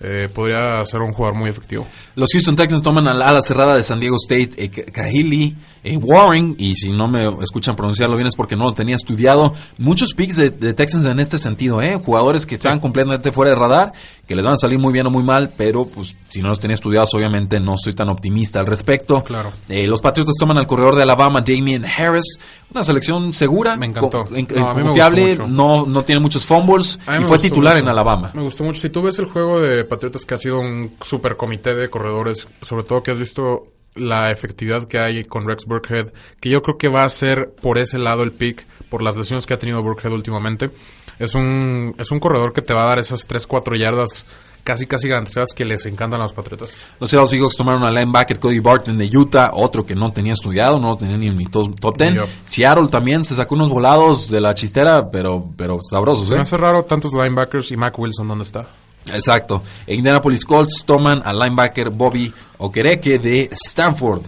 Eh, podría ser un jugador muy efectivo. Los Houston Texans toman al ala cerrada de San Diego State, eh, Ka- Kahili eh, Warren, y si no me escuchan pronunciarlo bien es porque no lo tenía estudiado. Muchos picks de, de Texans en este sentido, ¿eh? Jugadores que están completamente fuera de radar, que les van a salir muy bien o muy mal, pero pues si no los tenía estudiados, obviamente no soy tan optimista al respecto. Claro. Eh, los Patriotas toman al corredor de Alabama, Damien Harris, una selección segura, Me encantó. en- No, a mí me confiable, gustó mucho. no, no tiene muchos fumbles y fue titular mucho. en Alabama. Me gustó mucho. Si tú ves el juego de Patriotas que ha sido un super comité de corredores, sobre todo que has visto la efectividad que hay con Rex Burkhead, que yo creo que va a ser por ese lado el pick, por las lesiones que ha tenido Burkhead últimamente. Es un, es un corredor que te va a dar esas 3, 4 yardas casi casi garantizadas que les encantan a los Patriotas. Los Seattle Seahawks tomaron al linebacker Cody Barton de Utah, otro que no tenía estudiado, no lo tenía ni en mi top, top 10. Yo. Seattle también se sacó unos volados de la chistera, pero, pero sabrosos, Se me ¿eh? hace raro tantos linebackers y Mac Wilson, ¿dónde está? Exacto. Indianapolis Colts toman al linebacker Bobby Okereke de Stanford.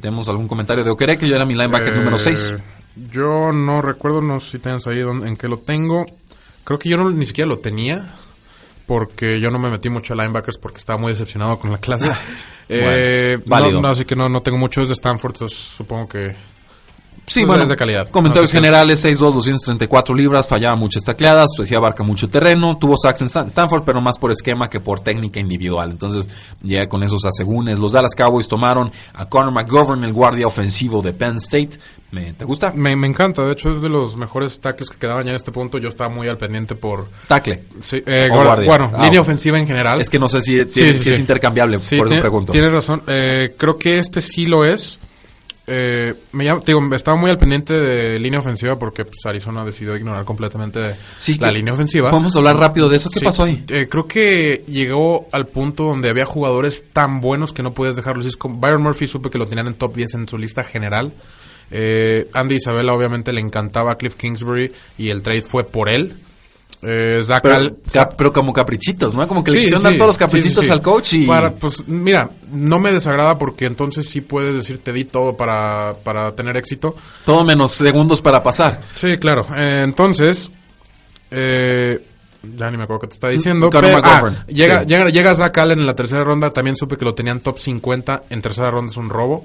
¿Tenemos algún comentario de Okereke? Yo era mi linebacker Eh, número 6. Yo no recuerdo, no sé si tienes ahí dónde- en qué lo tengo. Creo que yo no, ni siquiera lo tenía. Porque yo no me metí mucho a linebackers porque estaba muy decepcionado con la clase. Eh, Ah, Bueno, válido. no, no, así que no, no tengo mucho. Es de Stanford, entonces supongo que... Sí, pues, bueno, es de calidad. comentarios No generales, 6'2", 234 libras, fallaba muchas tacleadas, pues sí abarca mucho terreno, tuvo sacks en Stan- Stanford, pero más por esquema que por técnica individual. Entonces, ya con esos asegúnes, los Dallas Cowboys tomaron a Connor McGovern, el guardia ofensivo de Penn State. ¿Me, ¿Te gusta? Me, me encanta, de hecho es de los mejores tackles que quedaban ya en este punto. Yo estaba muy al pendiente por... Tackle. Sí, eh, guardia. Bueno, Ah, línea ofensiva en general. Es que no sé si, Sí, sí, es sí. intercambiable, Sí, por eso tiene- pregunto. Tienes razón. Eh, creo que este sí lo es. Eh, me te digo, estaba muy al pendiente de línea ofensiva porque pues, Arizona decidió ignorar completamente Sí, la línea ofensiva. Podemos hablar rápido de eso. ¿Qué Sí, pasó ahí? eh, creo que llegó al punto donde había jugadores tan buenos que no podías dejarlos. ir. Es como- Byron Murphy supe que lo tenían en top 10 en su lista general. Eh, Andy Isabella obviamente le encantaba a Cliff Kingsbury y el trade fue por él. Eh, Zach Pero, Al- cap- pero como caprichitos, ¿no? Como que le Sí, quisieron sí, dar todos los caprichitos sí, al coach y... Para, pues, mira, no me desagrada porque entonces sí puedes decir te di todo para, para tener éxito. Todo menos segundos para pasar. Sí, claro. Eh, entonces, eh, ya ni me acuerdo qué te está diciendo. Conor pero, ah, llega, llega, llega Zach Allen en la tercera ronda. También supe que lo tenían top 50. En tercera ronda es un robo.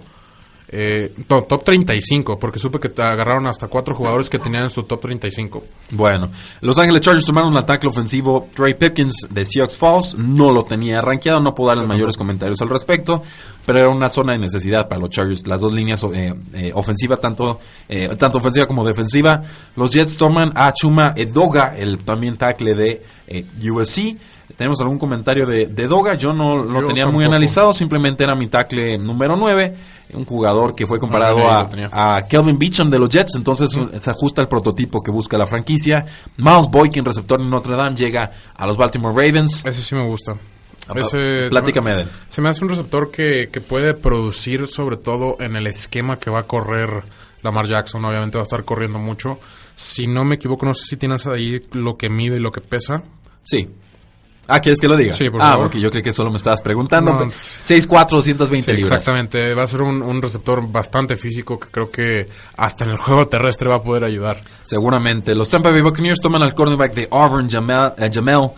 Eh, no, top 35, porque supe que agarraron hasta cuatro jugadores que tenían en su top 35. Bueno, Los Ángeles Chargers tomaron un ataque ofensivo. Trey Pipkins de Seahawks Falls no lo tenía rankeado, no puedo darles mayores comentarios al respecto, pero era una zona de necesidad para los Chargers. Las dos líneas eh, eh, ofensiva, tanto, eh, tanto ofensiva como defensiva. Los Jets toman a Chuma Edoga, el también tackle de eh, USC. ¿Tenemos algún comentario de, de Doga? Yo no lo Yo tenía muy analizado, simplemente era mi tackle número 9, un jugador que fue comparado a, a Kelvin Beacham de los Jets, entonces se ajusta al prototipo que busca la franquicia. Miles Boykin, receptor de Notre Dame, llega a los Baltimore Ravens. Ese sí me gusta. Ese- Platícame de él. Se me hace un receptor que, que puede producir sobre todo en el esquema que va a correr Lamar Jackson. Obviamente va a estar corriendo mucho. Si no me equivoco, no sé si tienes ahí lo que mide y lo que pesa. Sí. Ah, ¿quieres que lo diga? Sí, por ah, favor. porque yo creo que solo me estabas preguntando. No. 6'4", 220 Sí, libras. exactamente. Va a ser un, un receptor bastante físico que creo que hasta en el juego terrestre va a poder ayudar. Seguramente. Los Tampa Bay Buccaneers toman al cornerback de Auburn, Jamel, eh, Jamel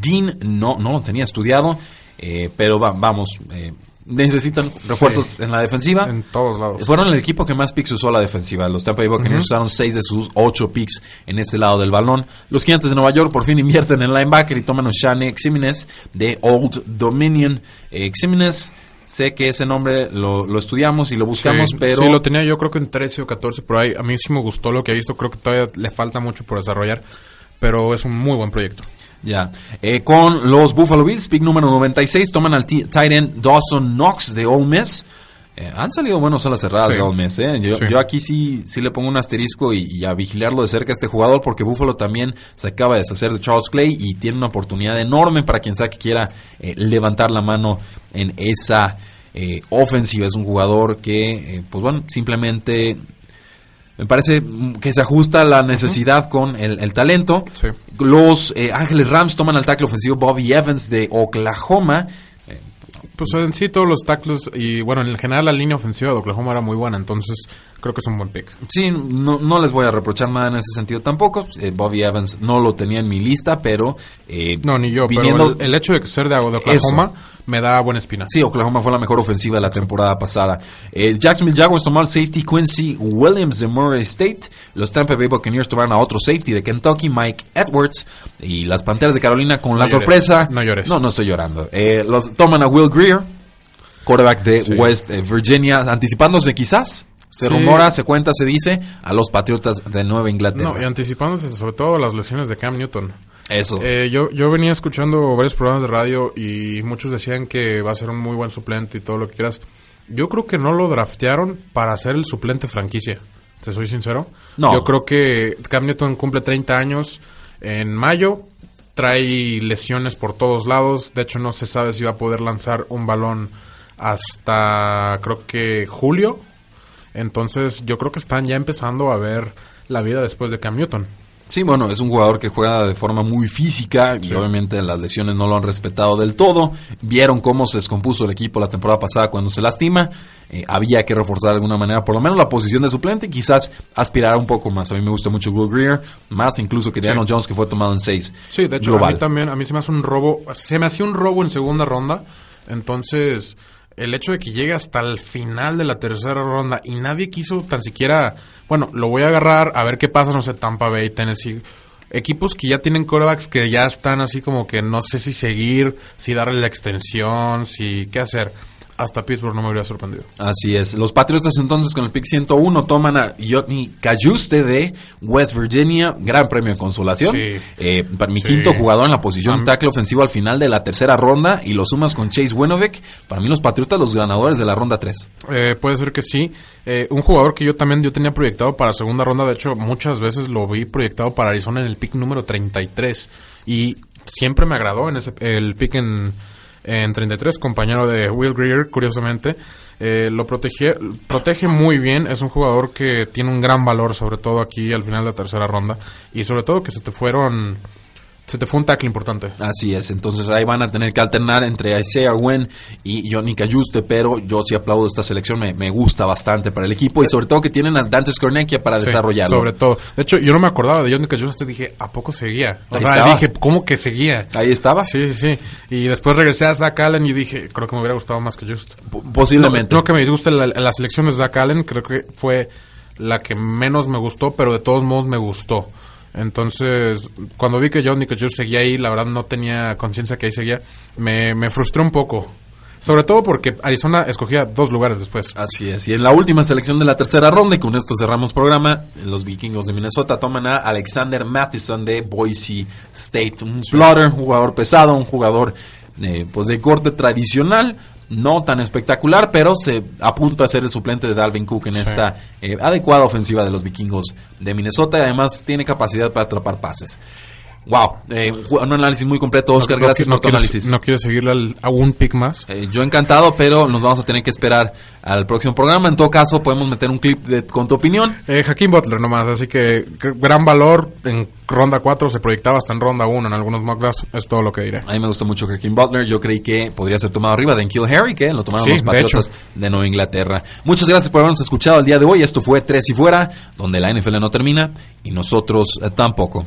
Dean. No, no lo tenía estudiado, eh, pero va- vamos, eh, necesitan refuerzos en la defensiva. En todos lados. Fueron el equipo que más picks usó a la defensiva. Los Tampa Bay Buccaneers usaron 6 de sus 8 picks en ese lado del balón. Los Gigantes de Nueva York por fin invierten en linebacker y toman a Shane Ximenez de Old Dominion. Eh, Ximenez, sé que ese nombre lo, lo estudiamos y lo buscamos, Sí, pero... Sí, lo tenía yo creo que en 13 o 14 por ahí. A mí sí me gustó lo que he visto. Creo que todavía le falta mucho por desarrollar. Pero es un muy buen proyecto. Ya. Eh, con los Buffalo Bills, pick número 96, toman al ti- tight end Dawson Knox de Ole Miss. Eh, han salido buenos a las cerradas Sí. de Ole Miss. eh. Yo, Sí. yo aquí sí, sí le pongo un asterisco y, y a vigilarlo de cerca a este jugador porque Buffalo también se acaba de deshacer de Charles Clay y tiene una oportunidad enorme para quien sea que quiera eh, levantar la mano en esa ofensiva. Es un jugador que, pues bueno, simplemente me parece que se ajusta la necesidad con el, el talento. Sí. Los eh, Ángeles Rams toman al tackle ofensivo Bobby Evans de Oklahoma. Pues en sí todos los tackles y bueno, en general la línea ofensiva de Oklahoma era muy buena, entonces creo que es un buen pick. Sí, no, no les voy a reprochar nada en ese sentido tampoco. Eh, Bobby Evans no lo tenía en mi lista, pero... eh, No, ni yo, viniendo- pero el, el hecho de ser de, de Oklahoma me da buena espina. Sí, Oklahoma fue la mejor ofensiva de la temporada pasada. Eh, Jacksonville Jaguars tomó al safety Quincy Williams de Murray State. Los Tampa Bay Buccaneers tomaron a otro safety de Kentucky, Mike Edwards. Y las Panteras de Carolina con la llores, sorpresa. no llores. No, no estoy llorando. Eh, los toman a Will Greer, quarterback de Sí. West eh, Virginia, anticipándose quizás. Se Sí. rumora, se cuenta, se dice a los Patriotas de Nueva Inglaterra. No, y anticipándose sobre todo las lesiones de Cam Newton. Eso. Eh, yo, yo venía escuchando varios programas de radio y muchos decían que va a ser un muy buen suplente y todo lo que quieras. Yo creo que no lo draftearon para ser el suplente franquicia. Te soy sincero. No. Yo creo que Cam Newton cumple 30 años. en mayo. Trae lesiones por todos lados. De hecho, no se sabe si va a poder lanzar un balón hasta creo que julio. Entonces, yo creo que están ya empezando a ver la vida después de Cam Newton. Sí, bueno, es un jugador que juega de forma muy física y obviamente las lesiones no lo han respetado del todo. Vieron cómo se descompuso el equipo la temporada pasada cuando se lastima. Eh, había que reforzar de alguna manera por lo menos la posición de suplente y quizás aspirar un poco más. A mí me gusta mucho Will Greer, más incluso que Daniel Jones que fue tomado en seis. Sí, de hecho a mí también, a mí se me hace un robo, se me hacía un robo en segunda ronda. Entonces, el hecho de que llegue hasta el final de la tercera ronda y nadie quiso tan siquiera, bueno, lo voy a agarrar a ver qué pasa, no sé, Tampa Bay, Tennessee, equipos que ya tienen corebacks que ya están así como que no sé si seguir, si darle la extensión, si qué hacer hasta Pittsburgh no me hubiera sorprendido. Así es. Los Patriotas entonces con el pick 101 toman a Yotni Cayuste de West Virginia, gran premio de consolación. Eh, para mi quinto jugador en la posición tackle ofensivo al final de la tercera ronda y lo sumas con Chase Winovich. Para mí los Patriotas los ganadores de la ronda 3. Eh, puede ser que sí. Eh, un jugador que yo también yo tenía proyectado para segunda ronda, de hecho muchas veces lo vi proyectado para Arizona en el pick número 33 y siempre me agradó en ese el pick en en 33, compañero de Will Greer, curiosamente. Eh, lo protege, protege muy bien, es un jugador que tiene un gran valor, sobre todo aquí al final de la tercera ronda. Y sobre todo que se te fueron se te fue un tackle importante. Así es, entonces ahí van a tener que alternar entre Isaiah Wen y Johnny Cayuste, pero yo sí aplaudo esta selección, me, gusta bastante para el equipo y sobre todo que tienen a Dante Skornekia para desarrollarlo. Sobre todo, de hecho yo no me acordaba de Johnny Cayuste, dije, ¿a poco seguía? O sea, dije, ¿cómo que seguía? Ahí estaba. Sí, sí, sí. Y después regresé a Zach Allen y dije, creo que me hubiera gustado más Cayuste. Posiblemente. No, que me disguste la, la selección de Zach Allen, creo que fue la que menos me gustó, pero de todos modos me gustó. Entonces, cuando vi que John yo seguía ahí, la verdad no tenía conciencia que ahí seguía, me, me frustró un poco. Sobre todo porque Arizona escogía dos lugares después. Así es. Y en la última selección de la tercera ronda, y con esto cerramos programa, los vikingos de Minnesota toman a Alexander Mattison de Boise State. Un plotter, un jugador pesado, un jugador eh, pues de corte tradicional no tan espectacular, pero se apunta a ser el suplente de Dalvin Cook en esta eh, adecuada ofensiva de los vikingos de Minnesota y además tiene capacidad para atrapar pases. Wow, eh, un análisis muy completo, Oscar. gracias por tu análisis. ¿No quieres seguirle a un pick más? Eh, yo encantado, pero nos vamos a tener que esperar al próximo programa. En todo caso, podemos meter un clip de, con tu opinión. Eh, Hakim Butler nomás, así que gran valor. En ronda 4 se proyectaba hasta en ronda 1 en algunos mockdrafts. Es todo lo que diré. A mí me gusta mucho Hakim Butler. Yo creí que podría ser tomado arriba de Kill Harry, que lo tomaron los Patriotas de, de, Nueva Inglaterra. Muchas gracias por habernos escuchado el día de hoy. Esto fue Tres y Fuera, donde la NFL no termina y nosotros tampoco.